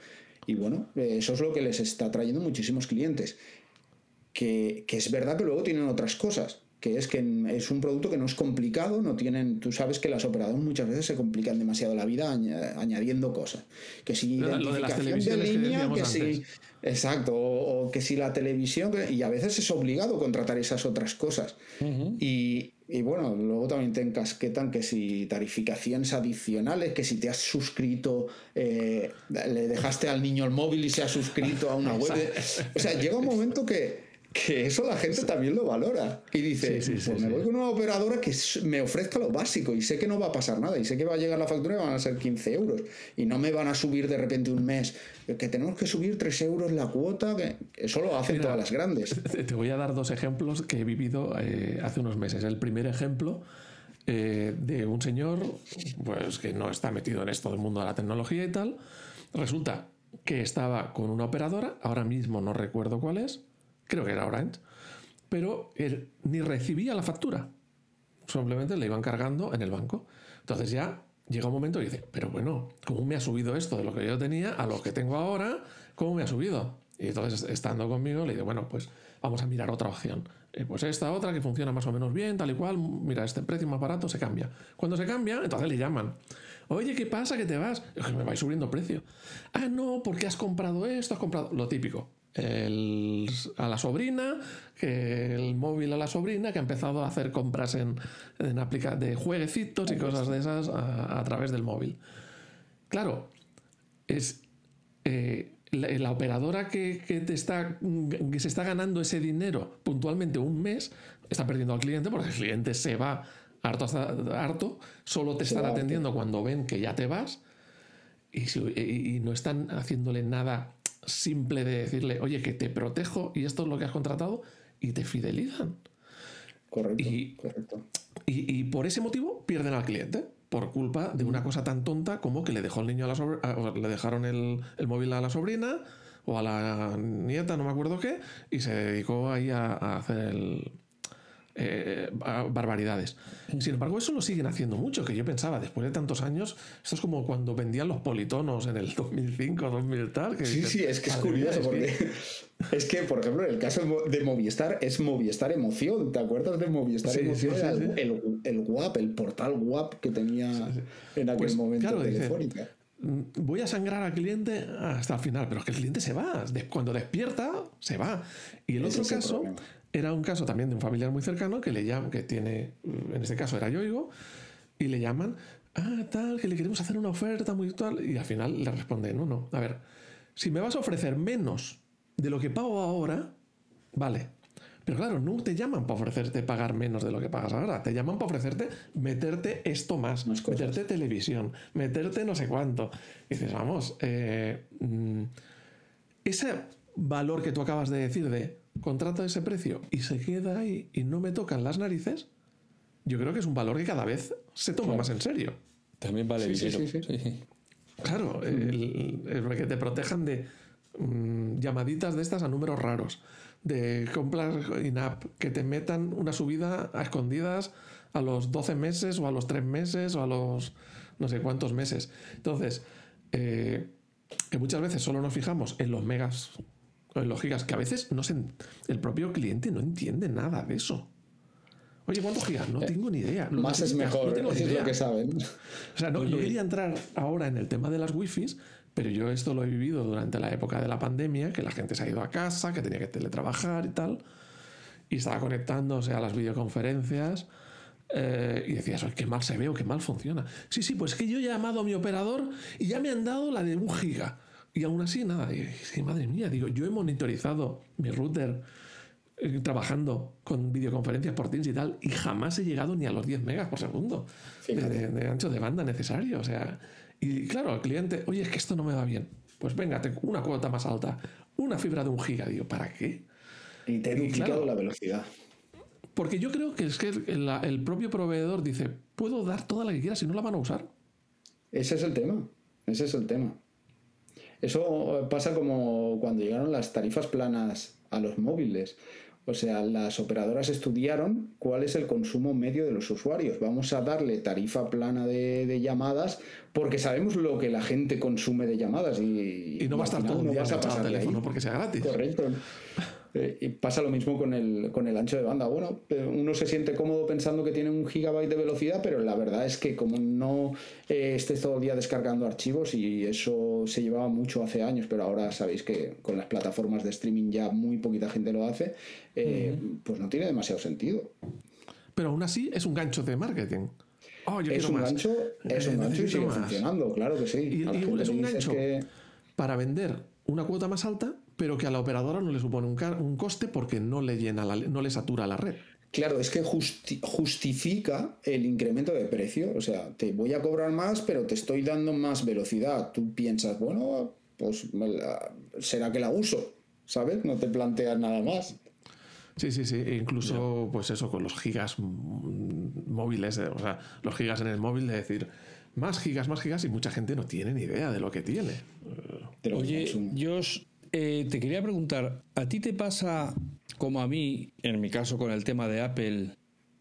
Y bueno, eso es lo que les está trayendo muchísimos clientes. Que, que es verdad que luego tienen otras cosas que es que es un producto que no es complicado, no tienen, tú sabes que las operadoras muchas veces se complican demasiado la vida añadiendo cosas. Que si identificación de, línea, que, si exacto, o, que si la televisión y a veces es obligado contratar esas otras cosas. y, y, bueno, luego también te encasquetan que si tarificaciones adicionales, que si te has suscrito, eh, le dejaste al niño el móvil y se ha suscrito a una web. o sea, llega un momento que que eso la gente también lo valora. Y dice, pues me voy con una operadora que me ofrezca lo básico y sé que no va a pasar nada y sé que va a llegar la factura y van a ser 15 euros y no me van a subir de repente un mes que tenemos que subir 3 euros la cuota, que eso lo hacen todas las grandes. <laughs> Te voy a dar dos ejemplos que he vivido eh, hace unos meses. El primer ejemplo eh, de un señor pues que no está metido en esto del mundo de la tecnología y tal, resulta que estaba con una operadora, ahora mismo no recuerdo cuál es, creo que era Orange, pero él ni recibía la factura, simplemente le iban cargando en el banco. Entonces ya llega un momento y dice, pero bueno, ¿cómo me ha subido esto de lo que yo tenía a lo que tengo ahora? ¿Cómo me ha subido? Y entonces, estando conmigo, le digo, bueno, pues vamos a mirar otra opción. Eh, pues esta otra que funciona más o menos bien, tal y cual, mira, este precio más barato se cambia. Cuando se cambia, entonces le llaman. Oye, ¿qué pasa? ¿Que te vas? me vais subiendo precio. Ah, no, porque has comprado esto, has comprado lo típico. A la sobrina, que el móvil a la sobrina, que ha empezado a hacer compras en, en aplica de jueguecitos y cosas de esas a, través del móvil. Claro, es eh, la, operadora que, te está, que se está ganando ese dinero puntualmente un mes, está perdiendo al cliente porque el cliente se va harto, harto solo te están atendiendo cuando ven que ya te vas y, no están haciéndole nada simple de decirle, oye, que te protejo y esto es lo que has contratado y te fidelizan. Correcto. Y, correcto. y, por ese motivo pierden al cliente por culpa de una cosa tan tonta como que le dejó el niño a la le dejaron el, el, móvil a la sobrina o a la nieta, no me acuerdo qué, y se dedicó ahí a hacer el, eh, barbaridades. Sin embargo, eso lo siguen haciendo mucho, que yo pensaba, después de tantos años, esto es como cuando vendían los politonos en el 2005, 2000 tal. Que sí, sí, es que es curioso, porque es que, por ejemplo, en el caso de Movistar, es Movistar Emoción, ¿te acuerdas de Movistar Emoción? el, el, WAP, el portal WAP que tenía en aquel pues, momento Telefónica. Mm, voy a sangrar al cliente hasta el final, pero es que el cliente se va. Cuando despierta, se va. Y el otro caso era un caso también de un familiar muy cercano que le llama, que tiene, en este caso era Yoigo, y le llaman, ah, tal, que le queremos hacer una oferta muy tal, y al final le responde, no, no, a ver, si me vas a ofrecer menos de lo que pago ahora, vale. Pero claro, no te llaman para ofrecerte pagar menos de lo que pagas ahora. Te llaman para ofrecerte meterte esto más, meterte televisión, meterte no sé cuánto. Y dices, vamos, eh, mm, ese valor que tú acabas de decir de contrata ese precio y se queda ahí y no me tocan las narices, yo creo que es un valor que cada vez se toma más en serio. También vale sí, sí, Claro, el, que te protejan de mm, llamaditas de estas a números raros, de compras in-app, que te metan una subida a escondidas a los 12 meses o a los 3 meses o a los no sé cuántos meses. Entonces, eh, que muchas veces solo nos fijamos en los megas lógicas que a veces no se, el propio cliente no entiende nada de eso. Oye, ¿cuántos gigas? No eh, tengo ni idea. más es mejor, no es lo que saben. O sea, no, quería entrar ahora en el tema de las wifis, pero yo esto lo he vivido durante la época de la pandemia, que la gente se ha ido a casa, que tenía que teletrabajar y tal, y estaba conectándose a las videoconferencias. Eh, y decías, qué mal se ve o qué mal funciona. Sí, sí, pues que yo he llamado a mi operador y ya me han dado la de un giga. Y aún así, nada, es que madre mía, digo, yo he monitorizado mi router eh, trabajando con videoconferencias por Teams y tal, y jamás he llegado ni a los 10 megas por segundo de, ancho de banda necesario. O sea, y claro, al cliente, oye, es que esto no me va bien. Pues venga, una cuota más alta, una fibra de un giga, digo, ¿para qué? Y te he duplicado la velocidad. Porque yo creo que es que el, el propio proveedor dice, puedo dar toda la que quiera si no la van a usar. Ese es el tema. Ese es el tema. Eso pasa como cuando llegaron las tarifas planas a los móviles. O sea, las operadoras estudiaron cuál es el consumo medio de los usuarios. Vamos a darle tarifa plana de, llamadas porque sabemos lo que la gente consume de llamadas y, y no va a estar todo el día a teléfono porque sea gratis. Correcto. Eh, y pasa lo mismo con el, con el ancho de banda. Bueno, eh, uno se siente cómodo pensando que tiene un gigabyte de velocidad, pero la verdad es que como no eh, estés todo el día descargando archivos, y eso se llevaba mucho hace años, pero ahora sabéis que con las plataformas de streaming ya muy poquita gente lo hace, pues no tiene demasiado sentido. Pero aún así es un gancho de marketing. Oh, es, un gancho, <laughs> es un gancho, y sigue funcionando, claro que sí. Y, es un gancho para vender una cuota más alta pero que a la operadora no le supone un, coste porque no le llena, no le satura la red. Claro, es que justifica el incremento de precio. O sea, te voy a cobrar más, pero te estoy dando más velocidad. Tú piensas, bueno, pues será que la uso, ¿sabes? No te planteas nada más. Sí, sí, sí. E incluso, pues eso, con los gigas móviles, o sea, los gigas en el móvil, de decir, más gigas, más gigas, y mucha gente no tiene ni idea de lo que tiene. Oye, yo eh, te quería preguntar, ¿a ti te pasa como a mí, en mi caso con el tema de Apple,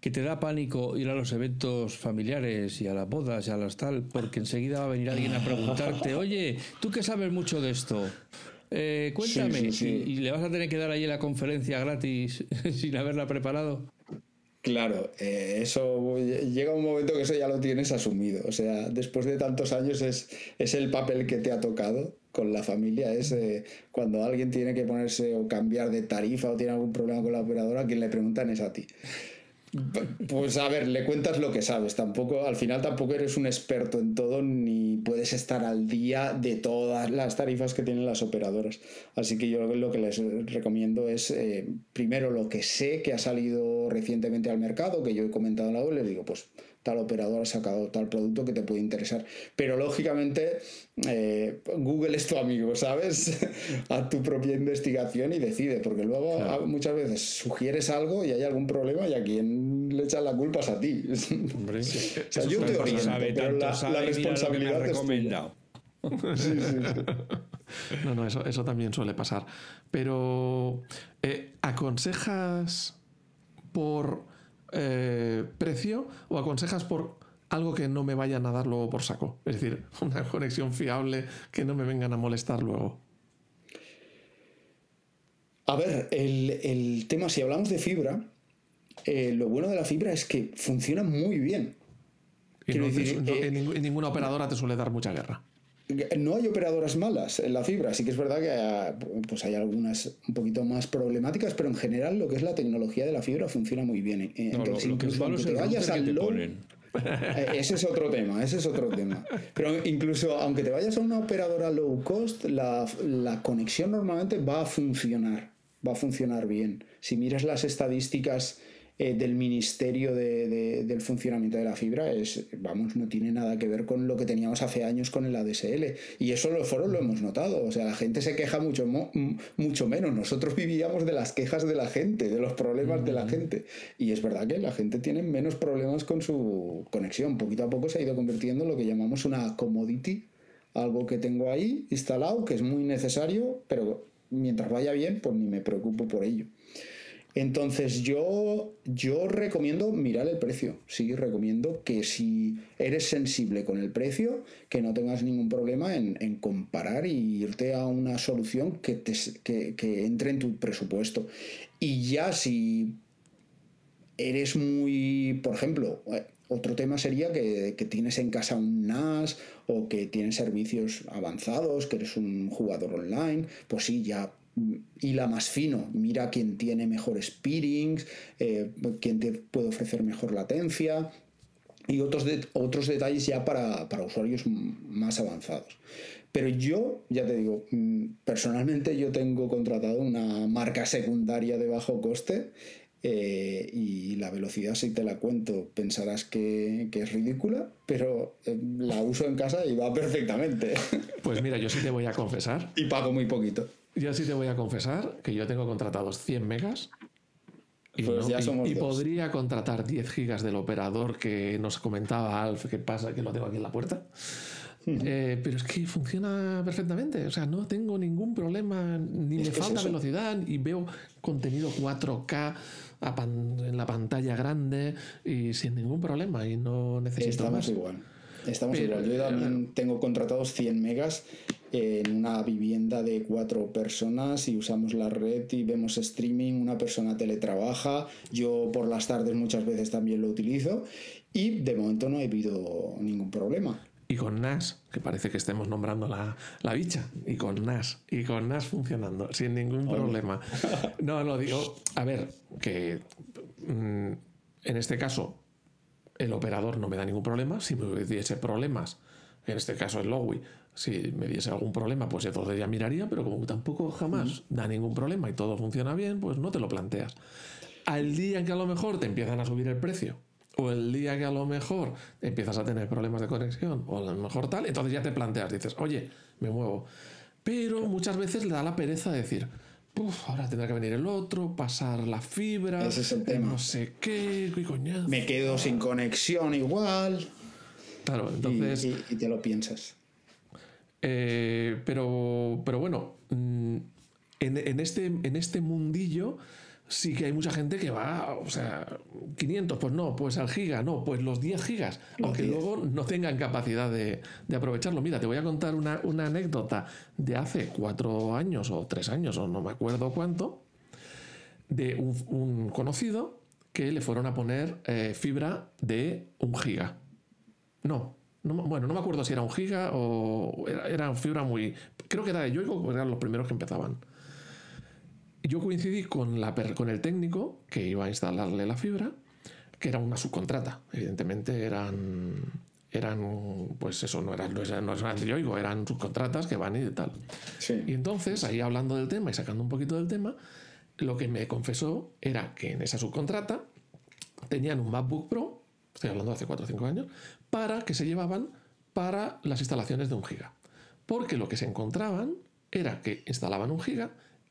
que te da pánico ir a los eventos familiares y a las bodas y a las tal, porque enseguida va a venir alguien a preguntarte, oye, tú que sabes mucho de esto, eh, cuéntame, Y, le vas a tener que dar ahí la conferencia gratis <laughs> sin haberla preparado. Claro, eh, eso llega un momento que eso ya lo tienes asumido. O sea, después de tantos años es, es el papel que te ha tocado con la familia. Es eh, cuando alguien tiene que ponerse o cambiar de tarifa o tiene algún problema con la operadora, quien le preguntan es a ti. Pues a ver, le cuentas lo que sabes. Tampoco, al final tampoco eres un experto en todo ni puedes estar al día de todas las tarifas que tienen las operadoras. Así que yo lo que les recomiendo es eh, primero lo que sé que ha salido recientemente al mercado, que yo he comentado en la web, le digo, pues tal operador ha sacado tal producto que te puede interesar. Pero lógicamente eh, Google es tu amigo, ¿sabes? <laughs> Haz tu propia investigación y decide, porque luego muchas veces sugieres algo y hay algún problema y a quien le echan la culpa es a ti. <laughs> Hombre, o sea, yo te oriento, pero la, responsabilidad es recomendado. <laughs> No, no, eso, eso también suele pasar. Pero, eh, ¿aconsejas por eh, precio o aconsejas por algo que no me vayan a dar luego por saco? Es decir, <laughs> una conexión fiable que no me vengan a molestar luego. A ver, el, tema, si hablamos de fibra, eh, lo bueno de la fibra es que funciona muy bien. Y eh, ninguna operadora te suele dar mucha guerra. No hay operadoras malas en la fibra, sí que es verdad que ah, pues hay algunas un poquito más problemáticas, pero en general lo que es la tecnología de la fibra funciona muy bien. Eh, entonces, incluso aunque te vayas al LOL, eh, ese es otro tema, ese es otro tema. Pero incluso aunque te vayas a una operadora low cost, la, la conexión normalmente va a funcionar, va a funcionar bien. Si miras las estadísticas eh, del Ministerio del Funcionamiento de la Fibra es, vamos, no tiene nada que ver con lo que teníamos hace años con el ADSL. Y eso los foros lo hemos notado. O sea, la gente se queja mucho, mucho menos. Nosotros vivíamos de las quejas de la gente, de los problemas de la gente. Y es verdad que la gente tiene menos problemas con su conexión. Poquito a poco se ha ido convirtiendo en lo que llamamos una commodity. Algo que tengo ahí instalado, que es muy necesario, pero mientras vaya bien, pues ni me preocupo por ello. Entonces yo, yo recomiendo mirar el precio. Sí, recomiendo que si eres sensible con el precio, que no tengas ningún problema en, comparar y irte a una solución que, te, que, entre en tu presupuesto. Y ya si eres muy, por ejemplo, eh, otro tema sería que, que, tienes en casa un NAS o que tienes servicios avanzados, que eres un jugador online, pues sí, ya y la más fino. Mira quién tiene mejores peerings, eh, quién te puede ofrecer mejor latencia y otros, otros detalles ya para, usuarios más avanzados. Pero yo, ya te digo, mm, personalmente yo tengo contratado una marca secundaria de bajo coste eh, y la velocidad, si te la cuento, pensarás que, que, es ridícula, pero eh, la uso en casa y va perfectamente. Pues mira, yo sí te voy a confesar. <laughs> y pago muy poquito. Yo sí te voy a confesar que yo tengo contratados 100 megas y, pues podría contratar 10 gigas del operador que nos comentaba Alf, que pasa que lo tengo aquí en la puerta. Eh, pero es que funciona perfectamente. O sea, no tengo ningún problema, ni me falta velocidad, y veo contenido 4K en la pantalla grande y sin ningún problema. Y no necesito Estamos igual. Estamos igual. Yo también tengo contratados 100 megas en una vivienda de cuatro personas y usamos la red y vemos streaming, una persona teletrabaja, yo por las tardes muchas veces también lo utilizo y de momento no ha habido ningún problema. Y con NAS, que parece que estemos nombrando la, la bicha, y con NAS, y con NAS funcionando, sin ningún problema. <laughs> No, lo digo, a ver, que mm, en este caso el operador no me da ningún problema, si me diese problemas, en este caso el Lowy, si me diese algún problema, pues entonces ya miraría, pero como tampoco jamás da ningún problema y todo funciona bien, pues no te lo planteas. Al día que a lo mejor te empiezan a subir el precio, o el día que a lo mejor empiezas a tener problemas de conexión, o a lo mejor tal, entonces ya te planteas, dices, oye, me muevo. Pero muchas veces le da la pereza de decir, Uf, ahora tendrá que venir el otro, pasar la fibra, Ese es el tema. no sé qué, qué coñazo. Me quedo sin conexión igual. Claro, entonces. y te lo piensas. Eh, pero, pero bueno, mm, en, este, en este mundillo sí que hay mucha gente que va, o sea, 500, pues no, pues al giga, no, pues los 10 gigas, aunque luego no tengan capacidad de, aprovecharlo. Mira, te voy a contar una, anécdota de hace cuatro años o tres años, o no me acuerdo cuánto, de un, conocido que le fueron a poner eh, fibra de un giga. No, bueno, no me acuerdo si era un giga o era, era fibra muy... Creo que era de Yoigo, eran los primeros que empezaban yo coincidí con, la, con el técnico que iba a instalarle la fibra, que era una subcontrata. Evidentemente eran, eran pues eso, no eran, no eran, no eran de Yoigo, eran subcontratas que van y tal. Y entonces, ahí hablando del tema y sacando un poquito del tema, lo que me confesó era que en esa subcontrata tenían un MacBook Pro, estoy hablando de hace 4 o 5 años, para que se llevaban para las instalaciones de un giga. Porque lo que se encontraban era que instalaban un giga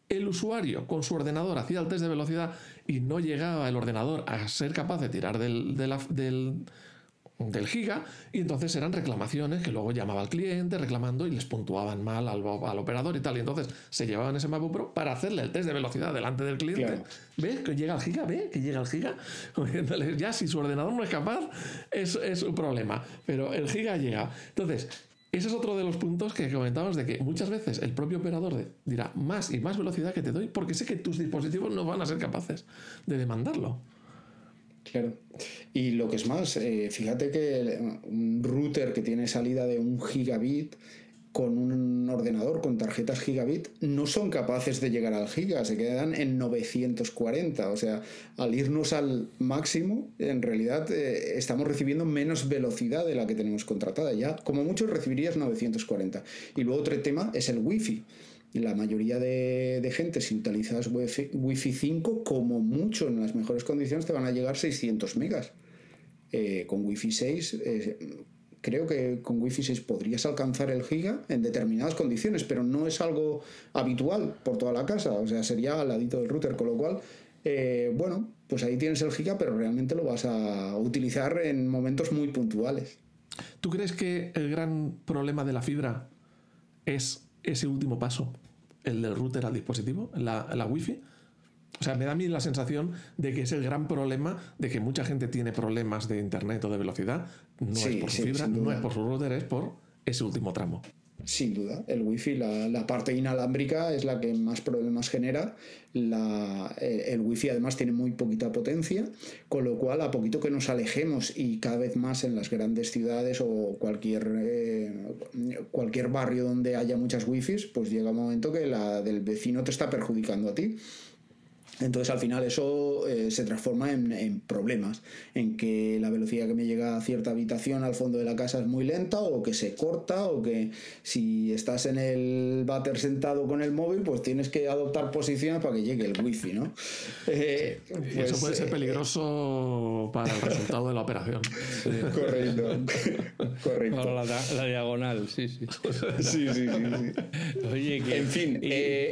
el usuario con su ordenador hacía el test de velocidad y no llegaba el ordenador a ser capaz de tirar del, del, giga y entonces eran reclamaciones que luego llamaba al cliente reclamando y les puntuaban mal al, operador y tal y entonces se llevaban ese MacBook Pro para hacerle el test de velocidad delante del cliente ¿ves que llega al giga? ¿ve que llega al giga? <laughs> ya si su ordenador no es capaz es, es un problema pero el giga llega entonces ese es otro de los puntos que comentábamos de que muchas veces el propio operador dirá más y más velocidad que te doy porque sé que tus dispositivos no van a ser capaces de demandarlo. Claro. Y lo que es más, eh, fíjate que un router que tiene salida de un gigabit con un ordenador con tarjetas gigabit no son capaces de llegar al giga, se quedan en 940. O sea, al irnos al máximo, en realidad eh, estamos recibiendo menos velocidad de la que tenemos contratada. Ya, como mucho, recibirías 940. Y luego otro tema es el wifi. La mayoría de, gente, si utilizas wifi, 5, como mucho en las mejores condiciones, te van a llegar 600 megas. Eh, con wifi 6 creo que con Wi-Fi 6 podrías alcanzar el giga en determinadas condiciones, pero no es algo habitual por toda la casa, o sea, sería al ladito del router, con lo cual, eh, bueno, pues ahí tienes el giga, pero realmente lo vas a utilizar en momentos muy puntuales. ¿Tú crees que el gran problema de la fibra es ese último paso, el del router al dispositivo, la, la Wi-Fi? O sea, me da a mí la sensación de que es el gran problema de que mucha gente tiene problemas de internet o de velocidad. No es por su fibra, no es por su router, es por ese último tramo. Sin duda, el wifi, la, la parte inalámbrica es la que más problemas genera. La, eh, el wifi además tiene muy poquita potencia, con lo cual a poquito que nos alejemos y cada vez más en las grandes ciudades o cualquier, eh, cualquier barrio donde haya muchas wifis, pues llega un momento que la del vecino te está perjudicando a ti. Entonces al final eso eh, se transforma en, problemas, en que la velocidad que me llega a cierta habitación al fondo de la casa es muy lenta o que se corta o que si estás en el váter sentado con el móvil pues tienes que adoptar posiciones para que llegue el wifi, ¿no? Eh, pues, eso puede ser eh, peligroso para el resultado de la operación. Correcto, correcto. Para la, diagonal, sí, sí. sí, sí, sí, Oye, que... En fin,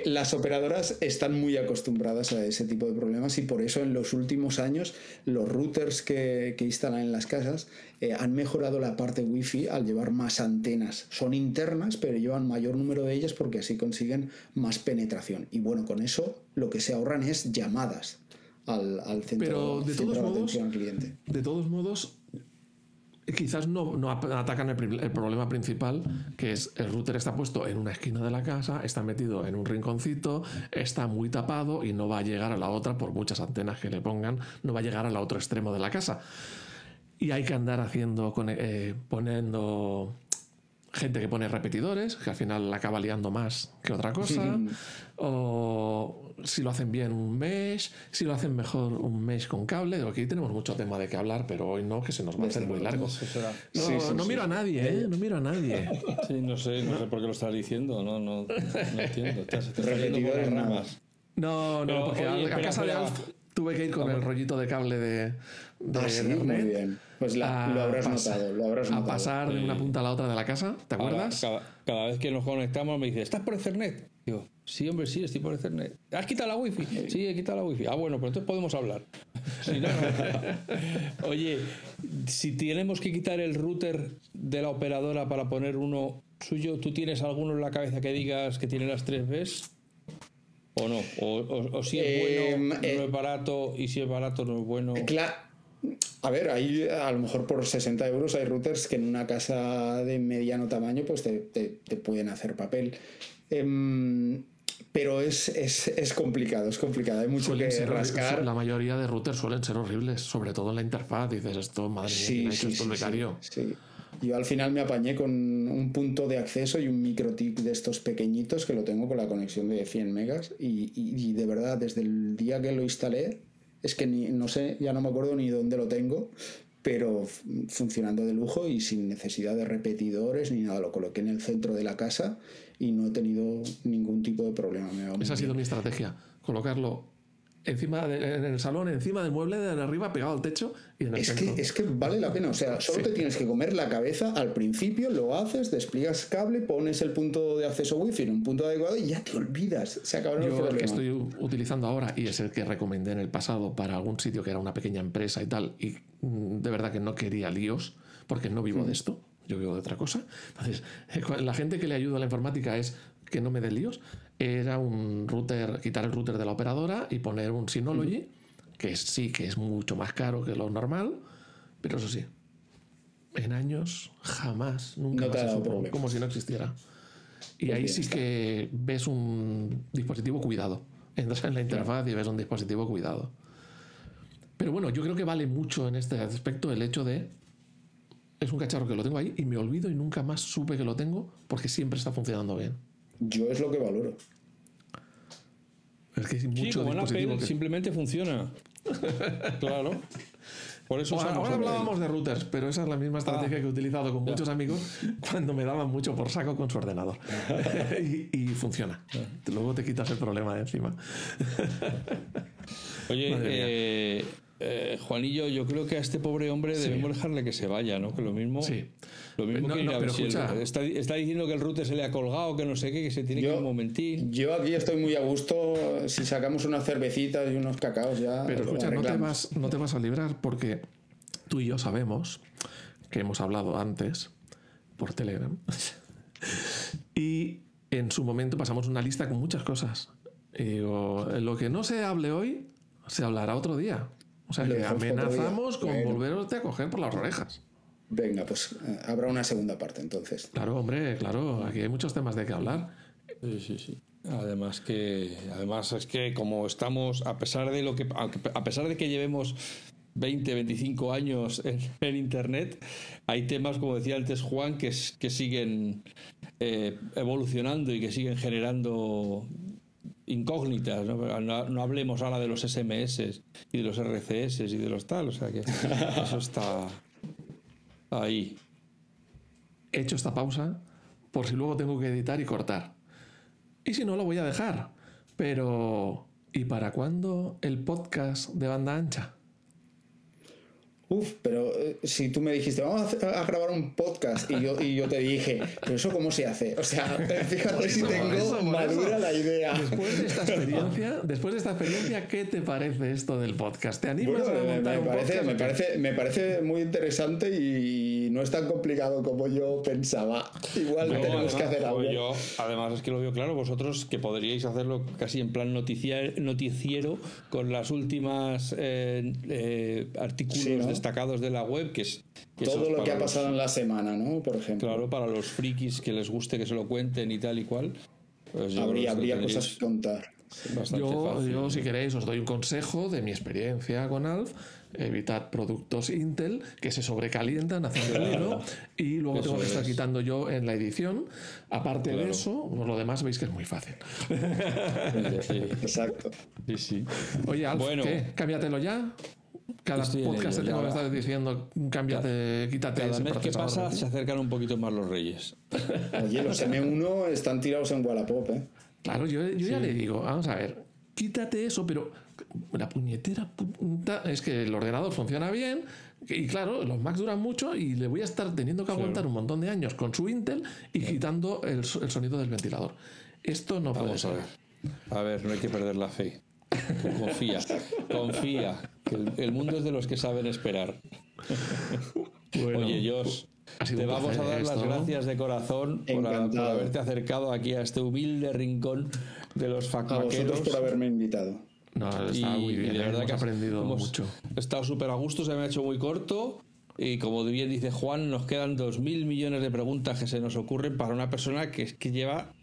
las operadoras están muy acostumbradas a eso ese tipo de problemas y por eso en los últimos años los routers que, instalan en las casas eh, han mejorado la parte wifi al llevar más antenas. Son internas, pero llevan mayor número de ellas porque así consiguen más penetración. Y bueno, con eso lo que se ahorran es llamadas al, centro, de, todos modos, cliente. De todos modos, quizás no, atacan el, problema principal, que es el router está puesto en una esquina de la casa, está metido en un rinconcito, está muy tapado y no va a llegar a la otra, por muchas antenas que le pongan, no va a llegar al otro extremo de la casa. Y hay que andar haciendo, eh, poniendo gente que pone repetidores, que al final la acaba liando más que otra cosa, <laughs> o si lo hacen bien un mesh, si lo hacen mejor un mesh con cable. Aquí tenemos mucho tema de qué hablar, pero hoy no, que se nos va a hacer muy largo. No, miro a nadie, ¿eh? No miro a nadie. <laughs> Sí, no sé, no sé por qué lo estás diciendo, no, no, no <laughs> entiendo. Estás, repetidores ramas. No, no, porque a, casa de Alf tuve que ir con el rollito de cable de, de ah, Muy bien. Pues lo habrás notado, lo habrás A pasar de una punta a la otra de la casa, ¿te acuerdas? cada, vez que nos conectamos me dice, ¿estás por Ethernet? Digo, sí, hombre, sí, estoy por Ethernet. ¿Has quitado la wifi? Sí, he quitado la wifi. Ah, bueno, pues entonces podemos hablar. <laughs> <laughs> Oye, si tenemos que quitar el router de la operadora para poner uno suyo, ¿tú tienes alguno en la cabeza que digas que tiene las tres Bs? ¿O no? ¿O, si es bueno, no es barato? Y si es barato, no es bueno. Claro. A ver, ahí a lo mejor por 60 euros hay routers que en una casa de mediano tamaño pues te, te, pueden hacer papel. Em, pero es, es, es, complicado, es complicado. Hay mucho que rascar. La mayoría de routers suelen ser horribles, sobre todo en la interfaz. Dices esto, madre mía, sí, sí, esto becario? Sí, Yo al final me apañé con un punto de acceso y un microtic de estos pequeñitos que lo tengo con la conexión de 100 megas. Y, y, de verdad, desde el día que lo instalé, es que ni, no sé, ya no me acuerdo ni dónde lo tengo, pero funcionando de lujo y sin necesidad de repetidores ni nada. Lo coloqué en el centro de la casa y no he tenido ningún tipo de problema. Esa ha sido mi estrategia, colocarlo encima en el salón, encima del mueble de arriba, pegado al techo y en el es Que, es que vale la pena, o sea, solo te tienes que comer la cabeza al principio, lo haces, despliegas cable, pones el punto de acceso wifi en un punto adecuado y ya te olvidas, se acabó Yo el que estoy utilizando ahora y es el que recomendé en el pasado para algún sitio que era una pequeña empresa y tal, y mm, de verdad que no quería líos, porque no vivo de mm. esto, yo vivo de otra cosa. Entonces, <laughs> la gente que le ayuda a la informática es que no me dé líos. Era un router, quitar el router de la operadora y poner un Synology, que sí que es mucho más caro que lo normal, pero eso sí, en años jamás, nunca no como si no existiera. Y pues ahí sí que ves un dispositivo cuidado. Entras en la interfaz y ves un dispositivo cuidado. Pero bueno, yo creo que vale mucho en este aspecto el hecho de es un cacharro que lo tengo ahí y me olvido y nunca más supe que lo tengo porque siempre está funcionando bien. Yo es lo que valoro. Es que sí, como en Apple simplemente funciona. <laughs> claro. Por eso ahora hablábamos de routers, pero esa es la misma estrategia que he utilizado con muchos amigos cuando me daban mucho por saco con su ordenador. <laughs> y, funciona. Luego te quitas el problema de encima. Oye, <laughs> eh, eh, Juanillo, yo creo que a este pobre hombre debemos dejarle que se vaya, ¿no? Que lo mismo. Sí. Lo mismo que está, diciendo que el router se le ha colgado, que no sé qué, que se tiene que ir un momentín. Yo aquí estoy muy a gusto. Si sacamos unas cervecitas y unos cacaos ya. Pero escucha, no te, vas, no te vas a librar porque tú y yo sabemos que hemos hablado antes por Telegram. <laughs> y en su momento pasamos una lista con muchas cosas. Y digo, lo que no se hable hoy, se hablará otro día. O sea, que amenazamos con volverte a coger por las orejas. Venga, pues eh, habrá una segunda parte entonces. Claro, hombre, claro, aquí hay muchos temas de que hablar. Sí, sí, sí. Además que, además es que como estamos, a pesar de lo que, a pesar de que llevemos 20, 25 años en, Internet, hay temas, como decía antes Juan, que, que siguen eh, evolucionando y que siguen generando incógnitas, ¿no? hablemos ahora de los SMS y de los RCS y de los tal, o sea que <laughs> eso está ahí. He hecho esta pausa por si luego tengo que editar y cortar. Y si no, lo voy a dejar. Pero, ¿y para cuándo el podcast de banda ancha? Uf, pero eh, si tú me dijiste, vamos a, grabar un podcast y yo, y yo te dije, pero eso cómo se hace. O sea, <laughs> fíjate si tengo madura la idea. Después de esta <laughs> experiencia, después de esta experiencia, ¿qué te parece esto del podcast? ¿Te animas a montar me, parece, Me parece, me parece muy interesante y no es tan complicado como yo pensaba. Igual tenemos que hacer algo. Yo, además es que lo veo claro, vosotros que podríais hacerlo casi en plan noticiero con las últimas eh, eh, artículos destacados de la web, que es... Todo lo que ha pasado en la semana, ¿no? Por ejemplo. Claro, para los frikis que les guste que se lo cuenten y tal y cual. Pues habría, habría cosas que contar. Yo, yo, si queréis, os doy un consejo de mi experiencia con Alf. Evitad productos Intel que se sobrecalientan haciendo ruido <laughs> y luego tengo que estar quitando yo en la edición. Aparte de eso, lo demás veis que es muy fácil. <laughs> Exacto. Sí, sí. Oye, Alf, bueno. ¿qué? Cámbiatelo ya. Cada podcast te tengo que estar diciendo, cámbiate, quítate Cada mes que pasa se acercan un poquito más los reyes. <laughs> Oye, los M1 están tirados en Wallapop, ¿eh? Claro, yo, ya le digo, vamos a ver, quítate eso, pero la puñetera punta es que el ordenador funciona bien y claro, los Macs duran mucho y le voy a estar teniendo que aguantar un montón de años con su Intel y quitando el, sonido del ventilador. Esto no puede ser. A ver, no hay que perder la fe. Confía, confía, que el, mundo es de los que saben esperar. Oye, Dios, Te vamos a dar las gracias de corazón por, haberte acercado aquí a este humilde rincón de los facmaqueros. por haberme invitado. No, está muy bien. de ¿eh? verdad que aprendido mucho. He estado súper a gusto, se me ha hecho muy corto. Y como bien dice Juan, nos quedan dos mil millones de preguntas que se nos ocurren para una persona que, que lleva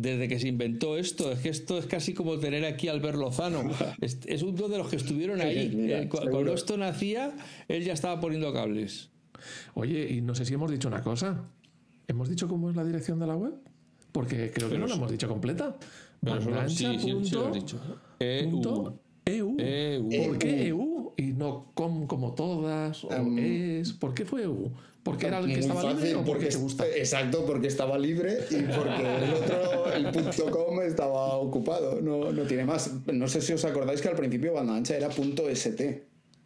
desde que se inventó esto. Es que esto es casi como tener aquí a Albert Lozano. <laughs> Es, uno de los que estuvieron ahí. Eh, cuando esto nacía, él ya estaba poniendo cables. Oye, y no sé si hemos dicho una cosa. ¿Hemos dicho cómo es la dirección de la web? Porque creo que no la hemos dicho completa. Pero sí, sí, sí, lo dicho. EU. EU. ¿Por qué EU? Y no com como todas, o um, es. ¿Por qué fue EU? ¿Porque era el que estaba libre o porque, te gusta? Exacto, porque estaba libre y porque el otro, el punto .com, estaba ocupado. No, no tiene más. No sé si os acordáis que al principio banda ancha era punto .st.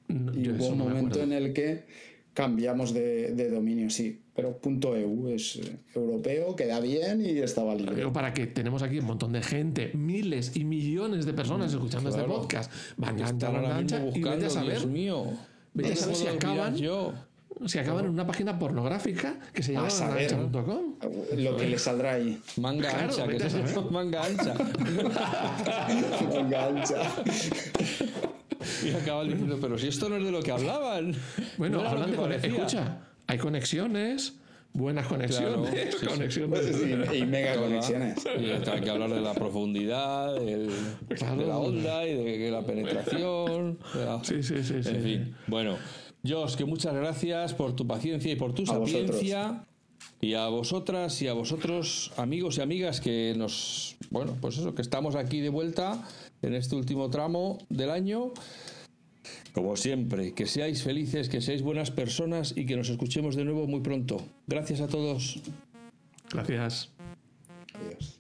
y hubo un momento en el que cambiamos de, de, dominio, sí. Pero punto .eu es eh, europeo, queda bien y estaba libre. Pero para que tenemos aquí un montón de gente, miles y millones de personas mm, escuchando este podcast. Van a ancha y vete a saber. Dios mío. Vete a saber si acaban. Yo si acaban en una página pornográfica que se llama ancha.com. Lo que le saldrá ahí. Manga ancha, que se manga ancha. <laughs> manga ancha. Y acaban diciendo, pero si esto no es de lo que hablaban. Bueno, hablando de escucha, hay conexiones buenas conexiones, conexiones. y, mega conexiones. Y hay que hablar de la profundidad, de la onda y de la penetración. Sí, sí, sí. En fin, bueno. Josh, que muchas gracias por tu paciencia y por tu sapiencia. Y a vosotras y a vosotros, amigos y amigas, que nos. Bueno, pues eso, que estamos aquí de vuelta en este último tramo del año. Como siempre, que seáis felices, que seáis buenas personas y que nos escuchemos de nuevo muy pronto. Gracias a todos. Gracias. Adiós.